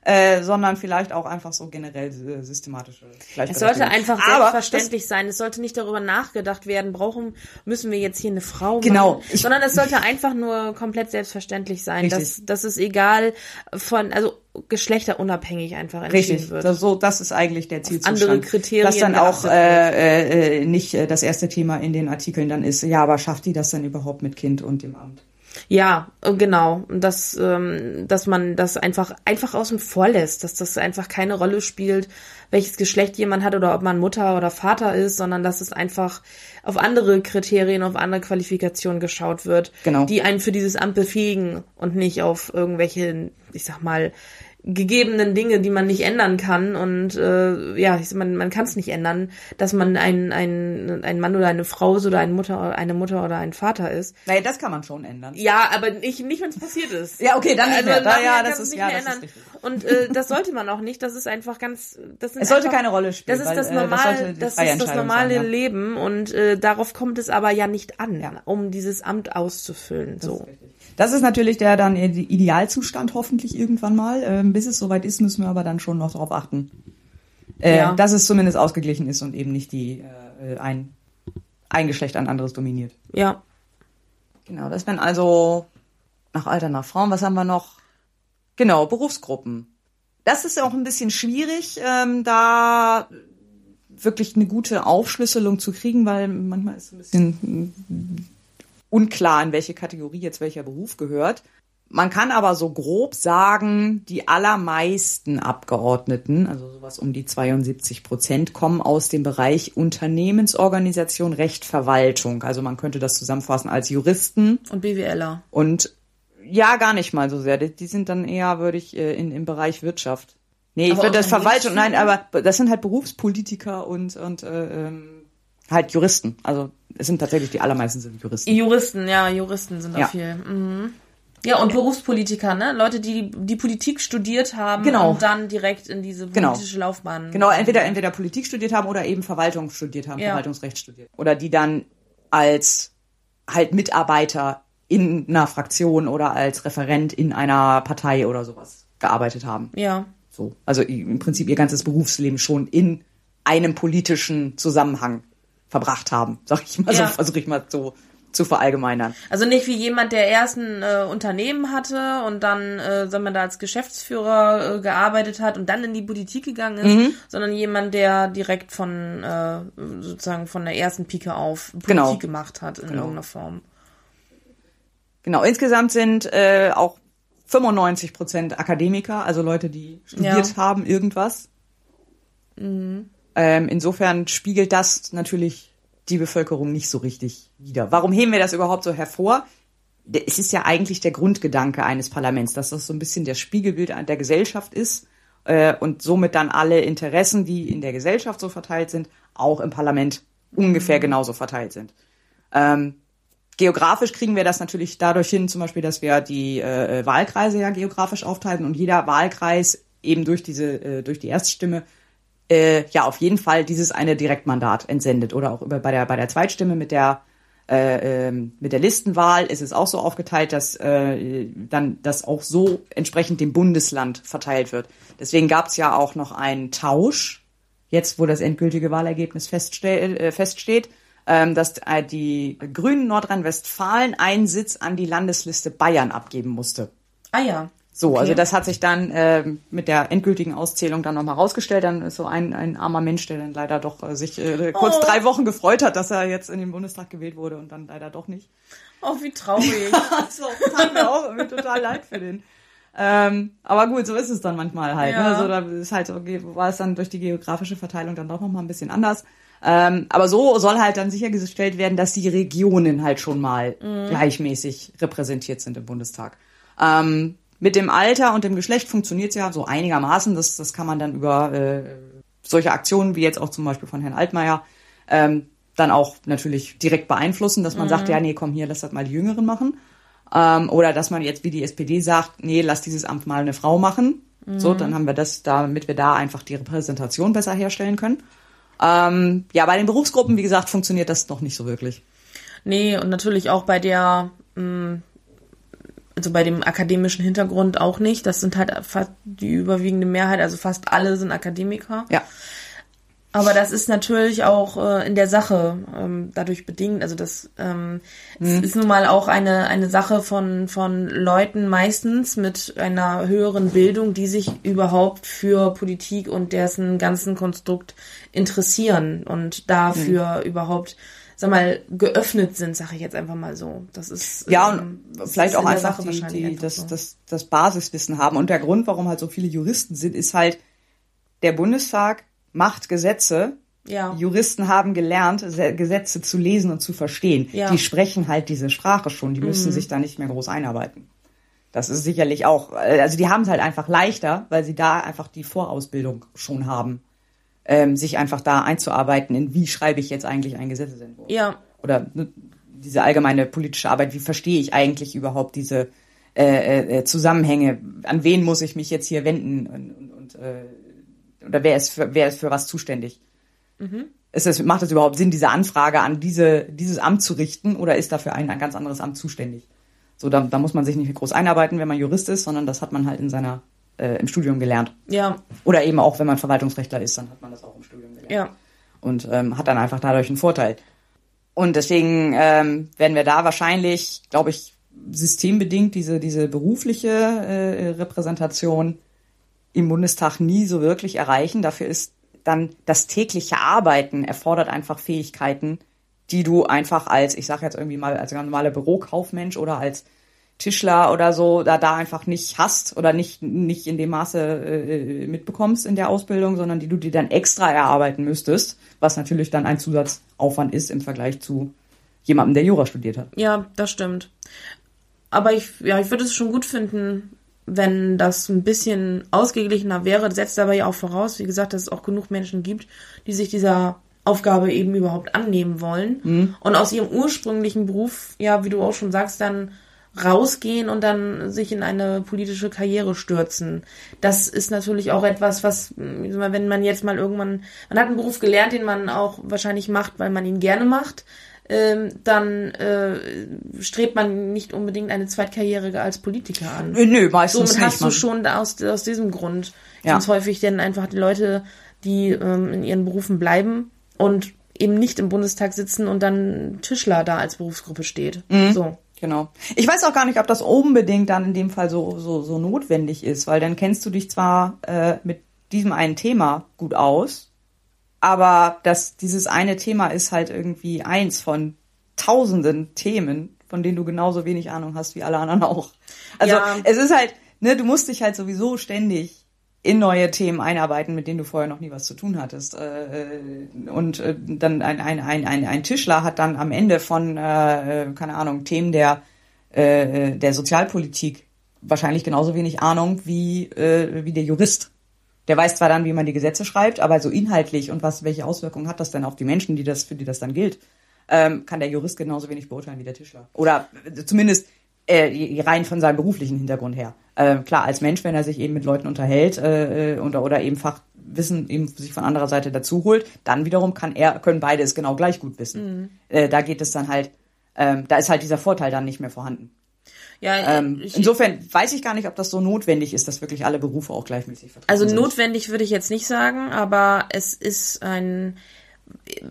äh, sondern vielleicht auch einfach so generell äh, systematische Es sollte einfach selbstverständlich sein. Es sollte nicht darüber nachgedacht werden, brauchen, müssen wir jetzt hier eine Frau genau. machen, sondern es sollte einfach nur komplett selbstverständlich sein, dass, dass es egal von, also geschlechterunabhängig einfach entschieden Richtig. wird. So, das ist eigentlich der Zielzustand. Andere Kriterien. Dass dann auch äh, äh, nicht äh, das erste Thema in den Artikeln dann ist, ja, aber schafft die das denn überhaupt mit Kind und dem Amt? Ja, äh, genau. Dass, ähm, dass man das einfach, einfach außen vor lässt, dass das einfach keine Rolle spielt, welches Geschlecht jemand hat oder ob man Mutter oder Vater ist, sondern dass es einfach auf andere Kriterien, auf andere Qualifikationen geschaut wird, genau. die einen für dieses Amt befähigen und nicht auf irgendwelche, ich sag mal, gegebenen Dinge, die man nicht ändern kann und äh, ja, man, man kann es nicht ändern, dass man ein, ein, ein Mann oder eine Frau ist oder eine Mutter, eine Mutter oder ein Vater ist. Naja, das kann man schon ändern. Ja, aber nicht, nicht wenn es passiert ist. ja, okay, dann nicht also, mehr. Da, ja, das ist, ja, das ist Und äh, das sollte man auch nicht. Das ist einfach ganz. Das es sollte einfach, keine Rolle spielen. Das ist das, weil, normal, das, das ist das normale sein, ja. Leben und äh, darauf kommt es aber ja nicht an, ja. um dieses Amt auszufüllen. Das so. Das ist natürlich der dann Idealzustand hoffentlich irgendwann mal. Ähm, bis es soweit ist, müssen wir aber dann schon noch darauf achten, äh, ja. dass es zumindest ausgeglichen ist und eben nicht die äh, ein, ein Geschlecht ein anderes dominiert. Ja. Genau, das wären also nach Alter, nach Frauen. Was haben wir noch? Genau, Berufsgruppen. Das ist auch ein bisschen schwierig, ähm, da wirklich eine gute Aufschlüsselung zu kriegen, weil manchmal ist es ein bisschen unklar, in welche Kategorie jetzt welcher Beruf gehört. Man kann aber so grob sagen, die allermeisten Abgeordneten, also sowas um die 72 Prozent, kommen aus dem Bereich Unternehmensorganisation, Recht, Verwaltung. Also man könnte das zusammenfassen als Juristen. Und BWLer. Und ja, gar nicht mal so sehr. Die sind dann eher, würde ich, äh, in, im Bereich Wirtschaft. Nee, ich würde das Verwaltung, nein, aber das sind halt Berufspolitiker und, und äh, ähm, halt Juristen. Also es sind tatsächlich die allermeisten sind Juristen. Juristen, ja, Juristen sind ja. auch viel. Mhm. Ja, und Berufspolitiker, ne? Leute, die die Politik studiert haben genau. und dann direkt in diese genau. politische genau. Laufbahn. Genau, entweder entweder Politik studiert haben oder eben Verwaltung studiert haben, ja. Verwaltungsrecht studiert. Oder die dann als halt Mitarbeiter in einer Fraktion oder als Referent in einer Partei oder sowas gearbeitet haben. Ja. So, also im Prinzip ihr ganzes Berufsleben schon in einem politischen Zusammenhang verbracht haben, sag ich mal, ja. so versuche ich mal so zu verallgemeinern. Also nicht wie jemand, der erst ein äh, Unternehmen hatte und dann, äh, sagen wir da als Geschäftsführer äh, gearbeitet hat und dann in die Politik gegangen ist, mhm. sondern jemand, der direkt von äh, sozusagen von der ersten Pike auf Politik genau. gemacht hat in genau. irgendeiner Form. Genau, insgesamt sind äh, auch 95 Prozent Akademiker, also Leute, die studiert ja. haben irgendwas. Mhm. Ähm, insofern spiegelt das natürlich die Bevölkerung nicht so richtig wider. Warum heben wir das überhaupt so hervor? Es ist ja eigentlich der Grundgedanke eines Parlaments, dass das so ein bisschen das Spiegelbild der Gesellschaft ist äh, und somit dann alle Interessen, die in der Gesellschaft so verteilt sind, auch im Parlament ungefähr mhm. genauso verteilt sind. Ähm, geografisch kriegen wir das natürlich dadurch hin, zum Beispiel, dass wir die äh, Wahlkreise ja geografisch aufteilen und jeder Wahlkreis eben durch diese, äh, durch die Erststimme äh, ja auf jeden Fall dieses eine Direktmandat entsendet oder auch über, bei der bei der Zweitstimme mit der äh, ähm, mit der Listenwahl ist es auch so aufgeteilt, dass äh, dann das auch so entsprechend dem Bundesland verteilt wird. Deswegen gab es ja auch noch einen Tausch, jetzt wo das endgültige Wahlergebnis festste äh, feststeht, ähm, dass äh, die Grünen Nordrhein-Westfalen einen Sitz an die Landesliste Bayern abgeben musste. Ah ja. So, okay. also das hat sich dann äh, mit der endgültigen Auszählung dann nochmal rausgestellt. Dann ist so ein, ein armer Mensch, der dann leider doch äh, sich äh, kurz oh. drei Wochen gefreut hat, dass er jetzt in den Bundestag gewählt wurde und dann leider doch nicht. Oh, wie traurig. so, tat mir auch irgendwie total leid für den. Ähm, aber gut, so ist es dann manchmal halt. Ne? Ja. Ne? Also da ist halt so, war es dann durch die geografische Verteilung dann doch nochmal ein bisschen anders. Ähm, aber so soll halt dann sichergestellt werden, dass die Regionen halt schon mal mhm. gleichmäßig repräsentiert sind im Bundestag. Ähm, mit dem Alter und dem Geschlecht funktioniert es ja so einigermaßen. Das, das kann man dann über äh, solche Aktionen wie jetzt auch zum Beispiel von Herrn Altmaier ähm, dann auch natürlich direkt beeinflussen, dass man sagt, ja, nee, komm hier, lass das mal die Jüngeren machen. Ähm, oder dass man jetzt wie die SPD sagt, nee, lass dieses Amt mal eine Frau machen. So, dann haben wir das, damit wir da einfach die Repräsentation besser herstellen können. Ähm, ja, bei den Berufsgruppen, wie gesagt, funktioniert das noch nicht so wirklich. Nee, und natürlich auch bei der, mh, also bei dem akademischen Hintergrund auch nicht. Das sind halt fast die überwiegende Mehrheit, also fast alle sind Akademiker. Ja. Aber das ist natürlich auch äh, in der Sache ähm, dadurch bedingt. Also das ähm, es ist nun mal auch eine eine Sache von von Leuten meistens mit einer höheren Bildung, die sich überhaupt für Politik und dessen ganzen Konstrukt interessieren und dafür überhaupt sag mal geöffnet sind, sage ich jetzt einfach mal so. Das ist Ja, ähm, und vielleicht auch einfach Sache die, die, einfach das, so. das, das Basiswissen haben. Und der Grund, warum halt so viele Juristen sind, ist halt, der Bundestag macht Gesetze. Ja. Juristen haben gelernt, Se- Gesetze zu lesen und zu verstehen. Ja. Mhm. Die sprechen halt diese Sprache schon. Die müssen sich da nicht mehr groß einarbeiten. Das ist sicherlich auch, äh, also die haben es halt einfach leichter, weil sie da einfach die Vorausbildung schon haben, ähm, sich einfach da einzuarbeiten in wie schreibe ich jetzt eigentlich einen Gesetzesentwurf? Ja, oder ne, diese allgemeine politische Arbeit, wie verstehe ich eigentlich überhaupt diese äh, äh, Zusammenhänge, an wen muss ich mich jetzt hier wenden? Und, und, äh, oder wer ist für, wer ist für was zuständig? Ist es, macht es überhaupt Sinn, diese Anfrage an diese, dieses Amt zu richten? Oder ist dafür ein, ein ganz anderes Amt zuständig? So, da, da muss man sich nicht groß einarbeiten, wenn man Jurist ist, sondern das hat man halt in seiner, äh, im Studium gelernt. ja, Oder eben auch, wenn man Verwaltungsrechtler ist, dann hat man das auch im Studium gelernt ja. und ähm, hat dann einfach dadurch einen Vorteil. Und deswegen ähm, werden wir da wahrscheinlich, glaube ich, systembedingt diese, diese berufliche äh, Repräsentation im Bundestag nie so wirklich erreichen. Dafür ist dann das tägliche Arbeiten erfordert einfach Fähigkeiten, die du einfach als, ich sage jetzt irgendwie mal, als ganz normaler Bürokaufmensch oder als Tischler oder so, da da einfach nicht hast oder nicht nicht in dem Maße äh, mitbekommst in der Ausbildung, sondern die du dir dann extra erarbeiten müsstest, was natürlich dann ein Zusatzaufwand ist im Vergleich zu jemandem, der Jura studiert hat. Ja, das stimmt. Aber ich, ja, ich würde es schon gut finden, wenn das ein bisschen ausgeglichener wäre. Das setzt aber ja auch voraus, wie gesagt, dass es auch genug Menschen gibt, die sich dieser Aufgabe eben überhaupt annehmen wollen und aus ihrem ursprünglichen Beruf, ja, wie du auch schon sagst, dann rausgehen und dann sich in eine politische Karriere stürzen. Das ist natürlich auch etwas, was, mal, wenn man jetzt mal irgendwann, man hat einen Beruf gelernt, den man auch wahrscheinlich macht, weil man ihn gerne macht, ähm, dann äh, strebt man nicht unbedingt eine Zweitkarriere als Politiker an. Nö, nö meistens Somit nicht. hast du schon aus, aus diesem Grund Ja. ganz häufig denn einfach die Leute, die ähm, in ihren Berufen bleiben und eben nicht im Bundestag sitzen und dann Tischler da als Berufsgruppe steht. Mhm. So. Genau. Ich weiß auch gar nicht, ob das unbedingt dann in dem Fall so, so, so notwendig ist, weil dann kennst du dich zwar äh, mit diesem einen Thema gut aus, aber das, dieses eine Thema ist halt irgendwie eins von tausenden Themen, von denen du genauso wenig Ahnung hast wie alle anderen auch. Also Ja. es ist halt, ne, du musst dich halt sowieso ständig in neue Themen einarbeiten, mit denen du vorher noch nie was zu tun hattest. Äh, Und äh, dann ein, ein, ein, ein, Tischler hat dann am Ende von, äh, äh, keine Ahnung, Themen der, äh, der Sozialpolitik wahrscheinlich genauso wenig Ahnung wie, äh, wie der Jurist. Der weiß zwar dann, wie man die Gesetze schreibt, aber so inhaltlich und was, welche Auswirkungen hat das denn auf die Menschen, die das, für die das dann gilt, ähm, kann der Jurist genauso wenig beurteilen wie der Tischler. Oder äh, zumindest äh, rein von seinem beruflichen Hintergrund her. Äh, klar, als Mensch, wenn er sich eben mit Leuten unterhält äh, äh, oder, oder eben Fachwissen eben sich von anderer Seite dazu holt, dann wiederum kann er, können beide es genau gleich gut wissen. Äh, da geht es dann halt, ähm, da ist halt dieser Vorteil dann nicht mehr vorhanden. Ja, Ähm, ich, insofern weiß ich gar nicht, ob das so notwendig ist, dass wirklich alle Berufe auch gleichmäßig vertreten also sind. notwendig würde ich jetzt nicht sagen, aber es ist ein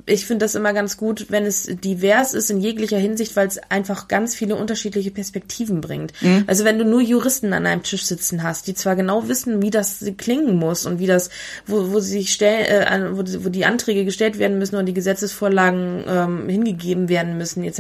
ich finde das immer ganz gut, wenn es divers ist in jeglicher Hinsicht, weil es einfach ganz viele unterschiedliche Perspektiven bringt. Also wenn du nur Juristen an einem Tisch sitzen hast, die zwar genau wissen, wie das klingen muss und wie das, wo, wo sie sich stellen, äh, wo, die- wo die Anträge gestellt werden müssen und die Gesetzesvorlagen ähm, hingegeben werden müssen etc.,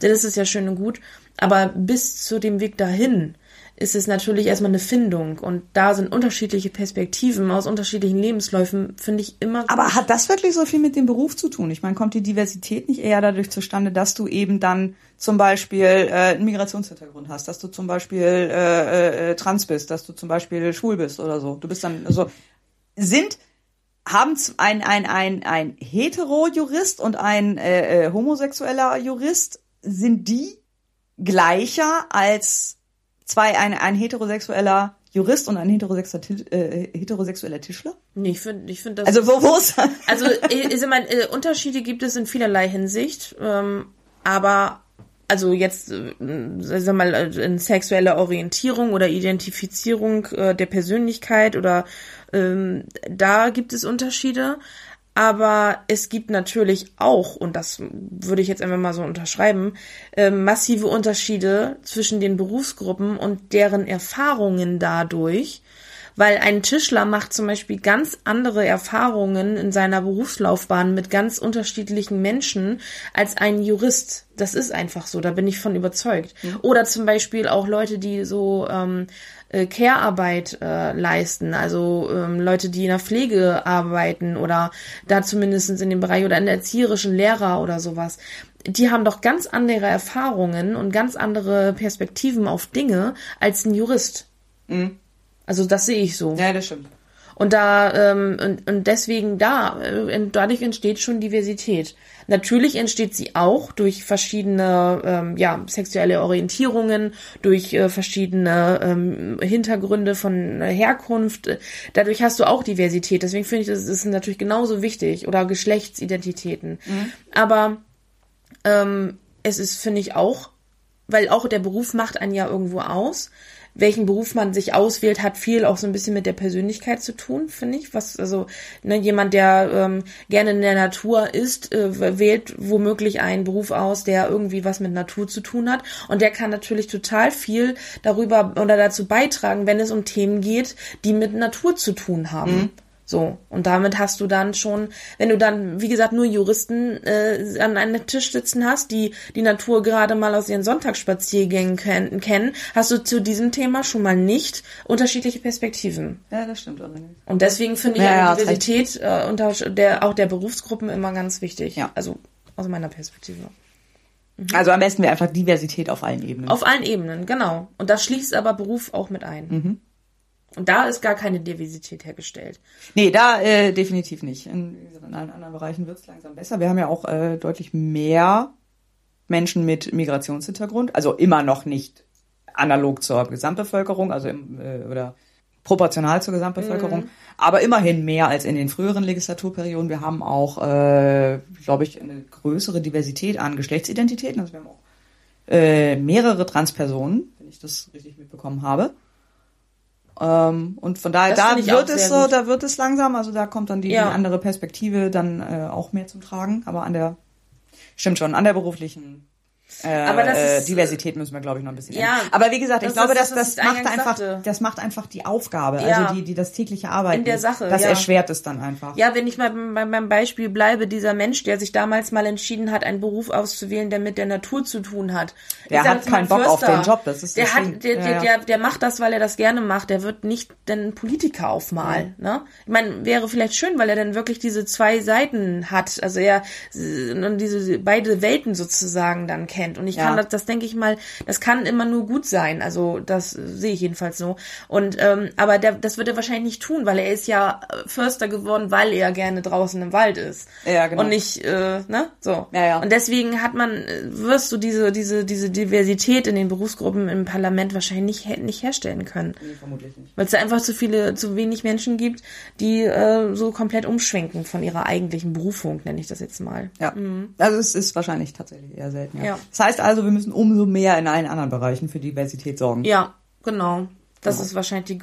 dann ist es ja schön und gut. Aber bis zu dem Weg dahin ist es natürlich erstmal eine Findung und da sind unterschiedliche Perspektiven aus unterschiedlichen Lebensläufen, finde ich immer. Aber hat das wirklich so viel mit dem Beruf zu tun? Ich meine, kommt die Diversität nicht eher dadurch zustande, dass du eben dann zum Beispiel äh, einen Migrationshintergrund hast, dass du zum Beispiel äh, äh, trans bist, dass du zum Beispiel schwul bist oder so. Du bist dann also sind haben ein, ein, ein, ein hetero-Jurist und ein äh, äh, homosexueller Jurist, sind die gleicher als zwei, ein, ein heterosexueller Jurist und ein heterosexueller, äh, heterosexueller Tischler? Nee, ich finde, ich finde das. Also wo, wo ist Also, ich, ich mal, äh, Unterschiede gibt es in vielerlei Hinsicht, ähm, aber also jetzt, äh, sag mal, äh, in sexueller Orientierung oder Identifizierung äh, der Persönlichkeit oder ähm, da gibt es Unterschiede. Aber es gibt natürlich auch, und das würde ich jetzt einfach mal so unterschreiben, äh, massive Unterschiede zwischen den Berufsgruppen und deren Erfahrungen dadurch. Weil ein Tischler macht zum Beispiel ganz andere Erfahrungen in seiner Berufslaufbahn mit ganz unterschiedlichen Menschen als ein Jurist. Das ist einfach so, da bin ich von überzeugt. Oder zum Beispiel auch Leute, die so ähm, äh, Care-Arbeit äh, leisten, also ähm, Leute, die in der Pflege arbeiten oder da zumindest in dem Bereich oder in der erzieherischen Lehrer oder sowas. Die haben doch ganz andere Erfahrungen und ganz andere Perspektiven auf Dinge als ein Jurist. Also das sehe ich so. Ja, das stimmt. Und da ähm, und, und deswegen da äh, dadurch entsteht schon Diversität. Natürlich entsteht sie auch durch verschiedene ähm, ja sexuelle Orientierungen, durch äh, verschiedene ähm, Hintergründe von Herkunft. Dadurch hast du auch Diversität. Deswegen finde ich, das ist natürlich genauso wichtig oder Geschlechtsidentitäten. Aber ähm, es ist finde ich auch, weil auch der Beruf macht einen ja irgendwo aus welchen Beruf man sich auswählt, hat viel auch so ein bisschen mit der Persönlichkeit zu tun, finde ich. Was also ne, jemand, der ähm, gerne in der Natur ist, äh, wählt womöglich einen Beruf aus, der irgendwie was mit Natur zu tun hat und der kann natürlich total viel darüber oder dazu beitragen, wenn es um Themen geht, die mit Natur zu tun haben. So, und damit hast du dann schon, wenn du dann, wie gesagt, nur Juristen äh, an einem Tisch sitzen hast, die die Natur gerade mal aus ihren Sonntagsspaziergängen kennen, kennen, hast du zu diesem Thema schon mal nicht unterschiedliche Perspektiven. Ja, das stimmt allerdings. Und deswegen finde ich Ja, ja, Diversität äh, unter der, auch der Berufsgruppen immer ganz wichtig. Ja. Also aus meiner Perspektive. Also am besten wäre einfach Diversität auf allen Ebenen. Auf allen Ebenen, genau. Und das schließt aber Beruf auch mit ein. Und da ist gar keine Diversität hergestellt. Nee, da äh, definitiv nicht. In, in allen anderen Bereichen wird es langsam besser. Wir haben ja auch äh, deutlich mehr Menschen mit Migrationshintergrund, also immer noch nicht analog zur Gesamtbevölkerung, also im, äh, oder proportional zur Gesamtbevölkerung, aber immerhin mehr als in den früheren Legislaturperioden. Wir haben auch, äh, glaube ich, eine größere Diversität an Geschlechtsidentitäten. Also wir haben auch äh, mehrere Transpersonen, wenn ich das richtig mitbekommen habe. Ähm, und von daher, Das da wird es so, gut. da wird es langsam, also da kommt dann die, Ja. die andere Perspektive dann äh, auch mehr zum Tragen. Aber an der, stimmt schon, an der beruflichen äh, Aber das äh, ist- Diversität müssen wir, glaube ich, noch ein bisschen Ja, ändern. Aber wie gesagt, ich das glaube, ist das, das, macht einfach, sagte. das macht einfach die Aufgabe, Ja. also die, die das tägliche Arbeiten. In der Sache, Das ja. erschwert es dann einfach. Ja, wenn ich mal beim, beim Beispiel bleibe, dieser Mensch, der sich damals mal entschieden hat, einen Beruf auszuwählen, der mit der Natur zu tun hat. Der Ich hat keinen Bock auf Förster. den Job, das ist der das hat, der, der, der, der macht das, weil er das gerne macht. Der wird nicht den Politiker aufmalen. Ne? Ich meine, wäre vielleicht schön, weil er dann wirklich diese zwei Seiten hat. Also er und diese beide Welten sozusagen dann kennt. Und ich Ja. kann das, das denke ich mal, das kann immer nur gut sein. Also das sehe ich jedenfalls so. Und ähm, aber der, das wird er wahrscheinlich nicht tun, weil er ist ja äh, Förster geworden, weil er gerne draußen im Wald ist. Ja, genau. Und nicht, äh, ne? So. Ja, ja. Und deswegen hat man, äh, wirst du diese, diese, diese Diversität in den Berufsgruppen im Parlament wahrscheinlich nicht, nicht herstellen können. Nee, vermutlich nicht. Weil es da einfach zu viele, zu wenig Menschen gibt, die äh, so komplett umschwenken von ihrer eigentlichen Berufung, nenne ich das jetzt mal. Ja. Also es ist wahrscheinlich tatsächlich eher selten. Ja. Mhm. Ja. Das heißt also, wir müssen umso mehr in allen anderen Bereichen für Diversität sorgen. Ja, genau. Das ist wahrscheinlich die,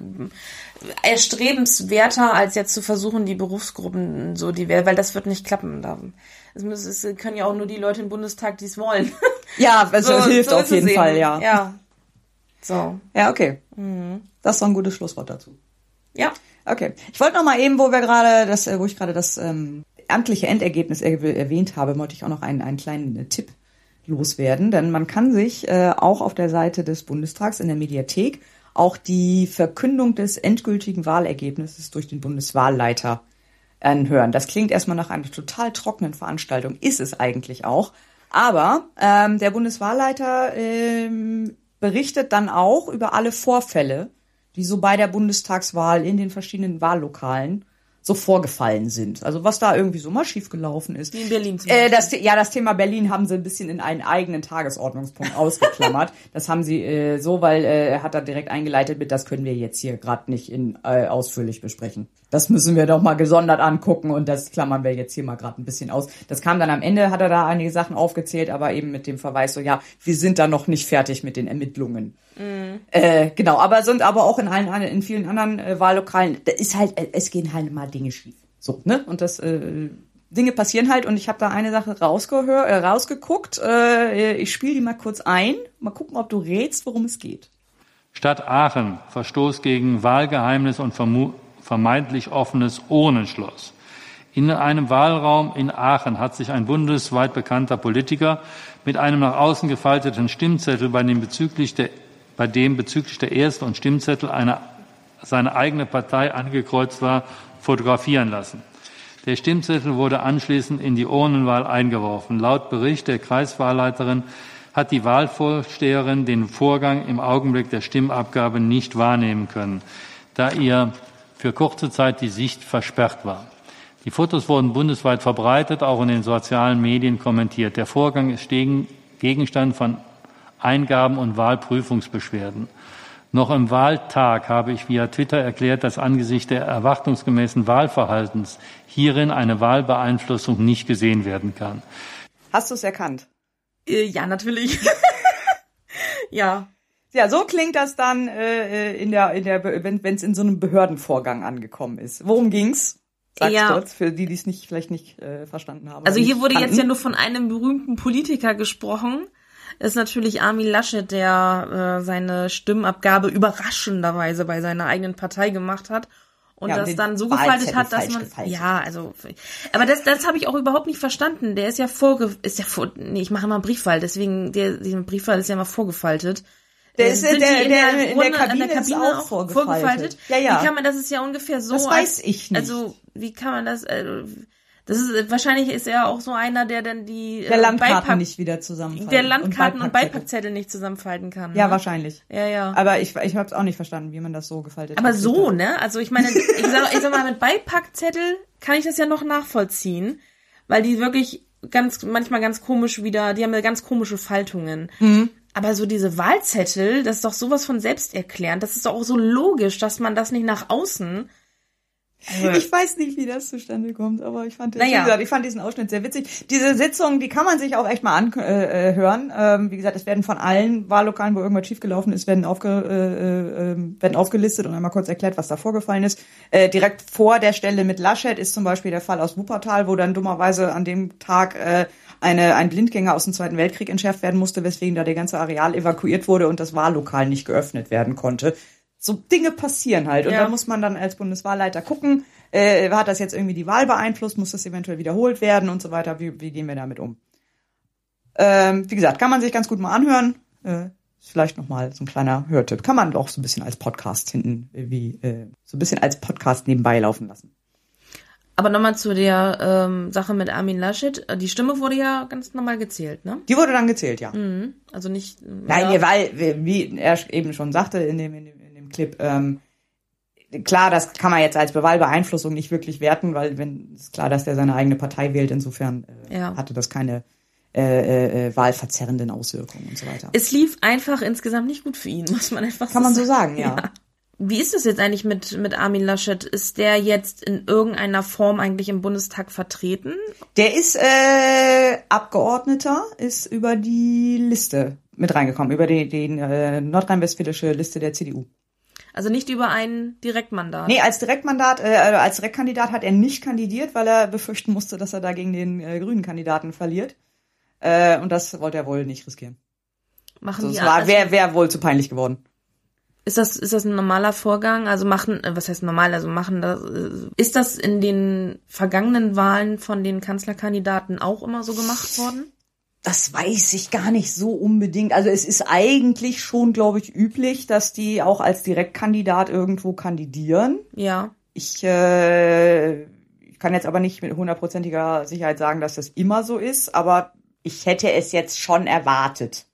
erstrebenswerter, als jetzt zu versuchen, die Berufsgruppen so divers, weil das wird nicht klappen. Da, es, können ja auch nur die Leute im Bundestag, die es wollen. Ja, es So- hilft so auf jeden. Fall, ja. Ja. So. Ja, okay. Mhm. Das ist doch ein gutes Schlusswort dazu. Ja. Okay. Ich wollte noch mal eben, wo wir gerade das, wo ich gerade das ähm, amtliche Endergebnis er erwähnt habe, wollte ich auch noch einen, einen kleinen äh, Tipp loswerden, denn man kann sich äh, auch auf der Seite des Bundestags in der Mediathek auch die Verkündung des endgültigen Wahlergebnisses durch den Bundeswahlleiter anhören. Das klingt erstmal nach einer total trockenen Veranstaltung, ist es eigentlich auch. Aber ähm, der Bundeswahlleiter ähm, berichtet dann auch über alle Vorfälle, die so bei der Bundestagswahl in den verschiedenen Wahllokalen so vorgefallen sind. Also was da irgendwie so mal schiefgelaufen ist. Wie in Berlin zum Äh, das, ja, das Thema Berlin haben sie ein bisschen in einen eigenen Tagesordnungspunkt ausgeklammert. Das haben sie äh, so, weil äh, er hat da direkt eingeleitet mit, das können wir jetzt hier gerade nicht in, äh, ausführlich besprechen. Das müssen wir doch mal gesondert angucken und das klammern wir jetzt hier mal gerade ein bisschen aus. Das kam dann am Ende, hat er da einige Sachen aufgezählt, aber eben mit dem Verweis so, ja, wir sind da noch nicht fertig mit den Ermittlungen. Äh, genau, aber sind aber auch in allen in vielen anderen äh, Wahllokalen, da ist halt, äh, es gehen halt mal Dinge schief. So, ne? Und das äh, Dinge passieren halt und ich habe da eine Sache rausgehör, äh, rausgeguckt. Äh, ich spiele die mal kurz ein. Mal gucken, ob du rätst, worum es geht. Stadt Aachen Verstoß gegen Wahlgeheimnis und vermu- vermeintlich offenes Urnenschloss. In einem Wahlraum in Aachen hat sich ein bundesweit bekannter Politiker mit einem nach außen gefalteten Stimmzettel, bei dem bezüglich der, bei dem bezüglich der Erste- und Stimmzettel eine, seine eigene Partei angekreuzt war, fotografieren lassen. Der Stimmzettel wurde anschließend in die Urnenwahl eingeworfen. Laut Bericht der Kreiswahlleiterin hat die Wahlvorsteherin den Vorgang im Augenblick der Stimmabgabe nicht wahrnehmen können, da ihr für kurze Zeit die Sicht versperrt war. Die Fotos wurden bundesweit verbreitet, auch in den sozialen Medien kommentiert. Der Vorgang ist gegen- Gegenstand von Eingaben und Wahlprüfungsbeschwerden. Noch im Wahltag habe ich via Twitter erklärt, dass angesichts der erwartungsgemäßen Wahlverhaltens hierin eine Wahlbeeinflussung nicht gesehen werden kann. Hast du es erkannt? Äh, ja, natürlich. ja. Ja, so klingt das dann äh, in der, in der, wenn es in so einem Behördenvorgang angekommen ist. Worum ging's? Sag's Ja. kurz, für die, die es nicht, vielleicht nicht äh, verstanden haben. Also hier wurde jetzt kannten. ja nur von einem berühmten Politiker gesprochen. Das ist natürlich Armin Laschet, der äh, seine Stimmabgabe überraschenderweise bei seiner eigenen Partei gemacht hat und Ja, und das den dann so gefaltet hat, dass man gefaltet. ja, also aber das das habe ich auch überhaupt nicht verstanden. Der ist ja vorge ist ja vor nee, ich mache immer Briefwahl, deswegen der der Briefwahl ist ja immer vorgefaltet. Der Äh, ist, sind der- der- in der Runde- Kabine ist auch vorgefaltet. Ja, ja. Wie kann man das ist ja ungefähr so Das weiß ich nicht. Also, wie kann man das äh, das ist wahrscheinlich ist er auch so einer, der dann die der äh, Landkarten Beipack- nicht wieder zusammenfalten. der Landkarten und, Beipackzettel. Beipackzettel nicht zusammenfalten kann. Ja, ne? wahrscheinlich. Ja, ja. Aber ich, ich habe es auch nicht verstanden, wie man das so gefaltet Aber hat. so, ne? Also ich meine, ich sag, ich sag mal, mit Beipackzettel kann ich das ja noch nachvollziehen, weil die wirklich ganz, manchmal ganz komisch wieder, die haben ja ganz komische Faltungen. Mhm. Aber so diese Wahlzettel, das ist doch sowas von selbsterklärend. Das ist doch auch so logisch, dass man das nicht nach außen. Ich weiß nicht, wie das zustande kommt, aber ich fand, Naja. gesagt, ich fand diesen Ausschnitt sehr witzig. Diese Sitzung, die kann man sich auch echt mal anhören. Äh, hören. ähm, wie gesagt, es werden von allen Wahllokalen, wo irgendwas schiefgelaufen ist, werden, aufge, äh, äh, werden aufgelistet und einmal kurz erklärt, was da vorgefallen ist. Äh, direkt vor der Stelle mit Laschet ist zum Beispiel der Fall aus Wuppertal, wo dann dummerweise an dem Tag äh, eine, ein Blindgänger aus dem Zweiten Weltkrieg entschärft werden musste, weswegen da der ganze Areal evakuiert wurde und das Wahllokal nicht geöffnet werden konnte so Dinge passieren halt. Und Ja. da muss man dann als Bundeswahlleiter gucken, äh, hat das jetzt irgendwie die Wahl beeinflusst, muss das eventuell wiederholt werden und so weiter. Wie, wie gehen wir damit um? Ähm, wie gesagt, kann man sich ganz gut mal anhören. Äh, vielleicht nochmal so ein kleiner Hörtipp. Kann man auch so ein bisschen als Podcast hinten, äh, wie, äh, so ein bisschen als Podcast nebenbei laufen lassen. Aber nochmal zu der ähm, Sache mit Armin Laschet. Die Stimme wurde ja ganz normal gezählt, ne? Die wurde dann gezählt, ja. Mhm. Also nicht. Nein, ja. weil, wie er eben schon sagte in dem, in dem, in dem Clip, ähm, klar, das kann man jetzt als Wahlbeeinflussung nicht wirklich werten, weil wenn ist klar, dass der seine eigene Partei wählt, insofern äh, Ja. hatte das keine äh, äh, äh, wahlverzerrenden Auswirkungen und so weiter. Es lief einfach insgesamt nicht gut für ihn, muss man einfach Kann man so sagen, ja. Wie ist es jetzt eigentlich mit, mit Armin Laschet? Ist der jetzt in irgendeiner Form eigentlich im Bundestag vertreten? Der ist äh, Abgeordneter, ist über die Liste mit reingekommen, über die, die äh, nordrhein-westfälische Liste der CDU. Also nicht über ein Direktmandat. Nee, als Direktmandat, äh, als Direktkandidat hat er nicht kandidiert, weil er befürchten musste, dass er da gegen den äh, grünen Kandidaten verliert. Äh, und das wollte er wohl nicht riskieren. Machen Also die war, also, wäre wär wohl zu peinlich geworden. Ist das ist das ein normaler Vorgang? Also machen äh, was heißt normal? Also machen das äh, ist das in den vergangenen Wahlen von den Kanzlerkandidaten auch immer so gemacht worden? Das weiß ich gar nicht so unbedingt. Also es ist eigentlich schon, glaube ich, üblich, dass die auch als Direktkandidat irgendwo kandidieren. Ja. Ich, äh, ich kann jetzt aber nicht mit hundertprozentiger Sicherheit sagen, dass das immer so ist, aber ich hätte es jetzt schon erwartet.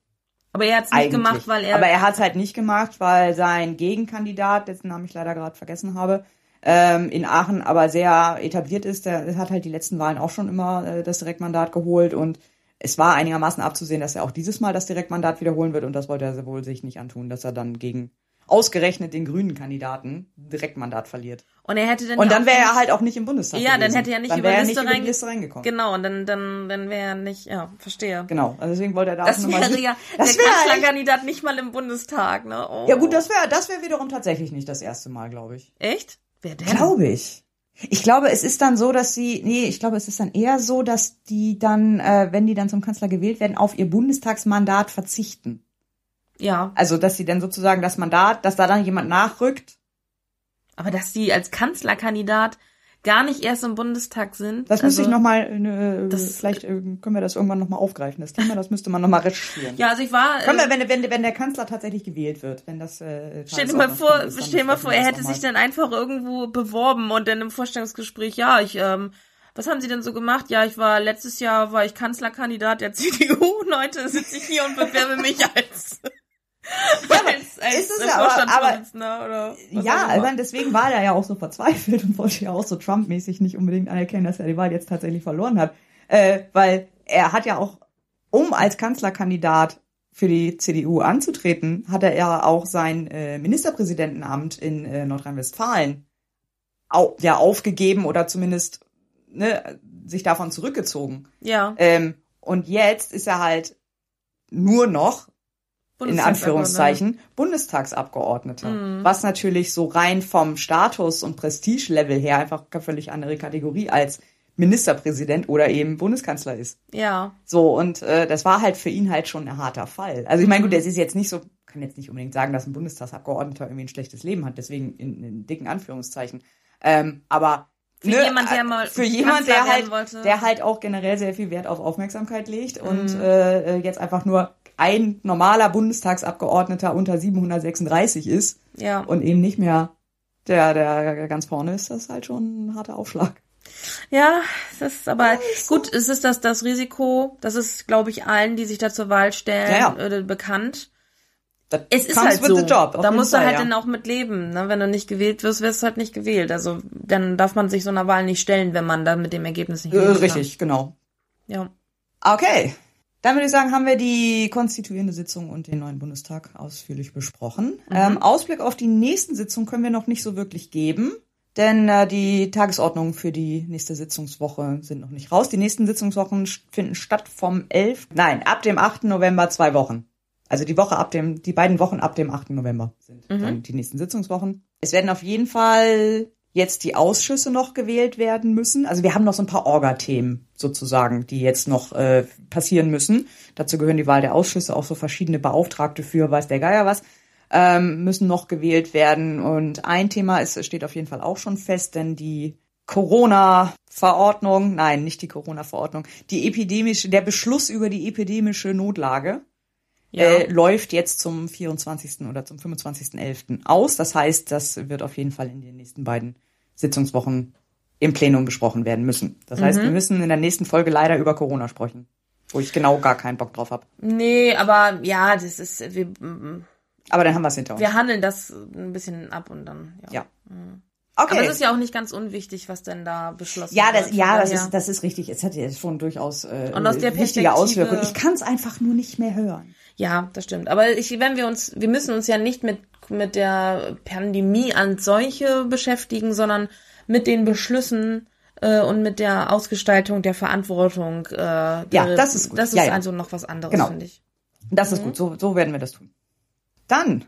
Aber er hat es nicht gemacht, weil er aber er hat es halt nicht gemacht, weil sein Gegenkandidat, dessen Namen ich leider gerade vergessen habe, ähm, in Aachen aber sehr etabliert ist. Der hat halt die letzten Wahlen auch schon immer äh, das Direktmandat geholt und es war einigermaßen abzusehen, dass er auch dieses Mal das Direktmandat wiederholen wird und das wollte er wohl sich nicht antun, dass er dann gegen ausgerechnet den grünen Kandidaten Direktmandat verliert. Und er hätte dann Und dann wäre er halt auch nicht im Bundestag Ja, dann gewesen. hätte er nicht dann über wäre er Liste nicht über die Liste reingekommen. Genau, und dann, dann, dann wäre er nicht, ja, verstehe. Genau, also deswegen wollte er da Das auch nochmal... wäre ja das der wäre Kanzlerkandidat nicht mal im Bundestag, ne? Oh. Ja gut, das wäre das wäre wiederum tatsächlich nicht das erste Mal, glaube ich. Echt? Wer denn? Glaube ich. Ich glaube, es ist dann so, dass sie, nee, ich glaube, es ist dann eher so, dass die dann, äh, wenn die dann zum Kanzler gewählt werden, auf ihr Bundestagsmandat verzichten. Ja, Also, dass sie dann sozusagen das Mandat, dass da dann jemand nachrückt, aber dass die als Kanzlerkandidat gar nicht erst im Bundestag sind. das müsste ich also- nochmal, äh, das- vielleicht äh, können wir das irgendwann nochmal aufgreifen, das Thema, das müsste man nochmal recherchieren. Ja, also ich war. Können wir, äh, wenn, wenn, wenn der Kanzler tatsächlich gewählt wird, wenn das äh, Stell dir mal vor, ist, stell mal vor, er hätte sich dann einfach irgendwo beworben und dann im Vorstellungsgespräch, ja, ich, ähm, was haben Sie denn so gemacht? Ja, ich war letztes Jahr war ich Kanzlerkandidat der CDU und heute sitze ich hier und bewerbe mich als, als, als ist es ja, aber- Vorstandsvorsitzender oder was Ja, also deswegen war er ja auch so verzweifelt und wollte ja auch so Trump-mäßig nicht unbedingt anerkennen, dass er die Wahl jetzt tatsächlich verloren hat. Äh, weil er hat ja auch, um als Kanzlerkandidat für die CDU anzutreten, hat er ja auch sein äh, Ministerpräsidentenamt in äh, Nordrhein-Westfalen au ja aufgegeben oder zumindest ne, sich davon zurückgezogen. ja, Ähm, und jetzt ist er halt nur noch in. Anführungszeichen Bundestagsabgeordneter. Mhm. Was natürlich so rein vom Status und Prestigelevel her einfach eine völlig andere Kategorie als Ministerpräsident oder eben Bundeskanzler ist. Ja, So, und äh, das war halt für ihn halt schon ein harter Fall. Also ich meine, Mhm. gut, es ist jetzt nicht so, kann jetzt nicht unbedingt sagen, dass ein Bundestagsabgeordneter irgendwie ein schlechtes Leben hat, deswegen in, in dicken Anführungszeichen. Ähm, aber Für ne, jemand, der äh, mal für jemand, der halt, wollte. der halt auch generell sehr viel Wert auf Aufmerksamkeit legt und Mhm. äh, äh, jetzt einfach nur ein normaler Bundestagsabgeordneter unter 736 ist ja. und eben nicht mehr der, der ganz vorne ist, das ist halt schon ein harter Aufschlag. Ja, das ist aber gut, es ist das, das Risiko, das ist, glaube ich, allen, die sich da zur Wahl stellen, Ja, Äh, bekannt. Das Es ist halt so. job, da musst du Fall, halt ja. dann auch mit leben. Ne? Wenn du nicht gewählt wirst, wirst du halt nicht gewählt. Also dann darf man sich so einer Wahl nicht stellen, wenn man dann mit dem Ergebnis nicht Äh, leben kann. richtig, genau. Ja. Okay. Dann würde ich sagen, haben wir die konstituierende Sitzung und den neuen Bundestag ausführlich besprochen. Ähm, Ausblick auf die nächsten Sitzungen können wir noch nicht so wirklich geben, denn äh, die Tagesordnungen für die nächste Sitzungswoche sind noch nicht raus. Die nächsten Sitzungswochen finden statt vom 11. Nein, ab dem 8. November zwei Wochen. Also die Woche ab dem, die beiden Wochen ab dem 8. November sind dann die nächsten Sitzungswochen. Es werden auf jeden Fall jetzt die Ausschüsse noch gewählt werden müssen. Also wir haben noch so ein paar Orga-Themen sozusagen, die jetzt noch äh, passieren müssen. Dazu gehören die Wahl der Ausschüsse, auch so verschiedene Beauftragte für weiß der Geier was, ähm, müssen noch gewählt werden. Und ein Thema ist, steht auf jeden Fall auch schon fest, denn die Corona-Verordnung, nein, nicht die Corona-Verordnung, die epidemische, der Beschluss über die epidemische Notlage Ja. äh, läuft jetzt zum 24. oder zum 25.11. aus. Das heißt, das wird auf jeden Fall in den nächsten beiden Sitzungswochen im Plenum besprochen werden müssen. Das heißt, wir müssen in der nächsten Folge leider über Corona sprechen, wo ich genau gar keinen Bock drauf habe. Nee, aber ja, das ist, wir, mm, Aber dann haben wir es hinter uns. wir handeln das ein bisschen ab und dann, ja. Ja. Okay. Aber es ist ja auch nicht ganz unwichtig, was denn da beschlossen ja, das, wird. ja, das daher- ist, das ist richtig. Es hat ja schon durchaus äh, Und aus der wichtige Auswirkungen. Ich kann es einfach nur nicht mehr hören. Ja, das stimmt. Aber ich, wenn wir uns, wir müssen uns ja nicht mit, mit der Pandemie an solche beschäftigen, sondern mit den Beschlüssen äh, und mit der Ausgestaltung der Verantwortung. Äh, ja, das ist gut. Das ist Ja, ja. also noch was anderes, Genau. finde ich. Das Mhm. ist gut, so, so werden wir das tun. Dann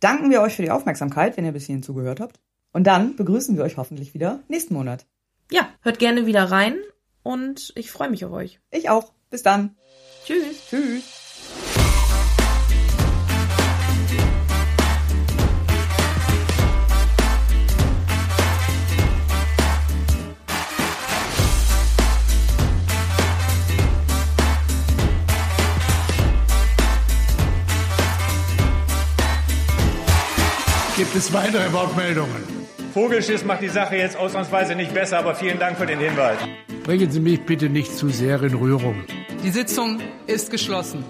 danken wir euch für die Aufmerksamkeit, wenn ihr bis hierhin zugehört habt. Und dann begrüßen wir euch hoffentlich wieder nächsten Monat. Ja, hört gerne wieder rein und ich freue mich auf euch. Ich auch. Bis dann. Tschüss. Tschüss. Gibt es weitere Wortmeldungen? Vogelschiss macht die Sache jetzt ausnahmsweise nicht besser, aber vielen Dank für den Hinweis. Bringen Sie mich bitte nicht zu sehr in Rührung. Die Sitzung ist geschlossen.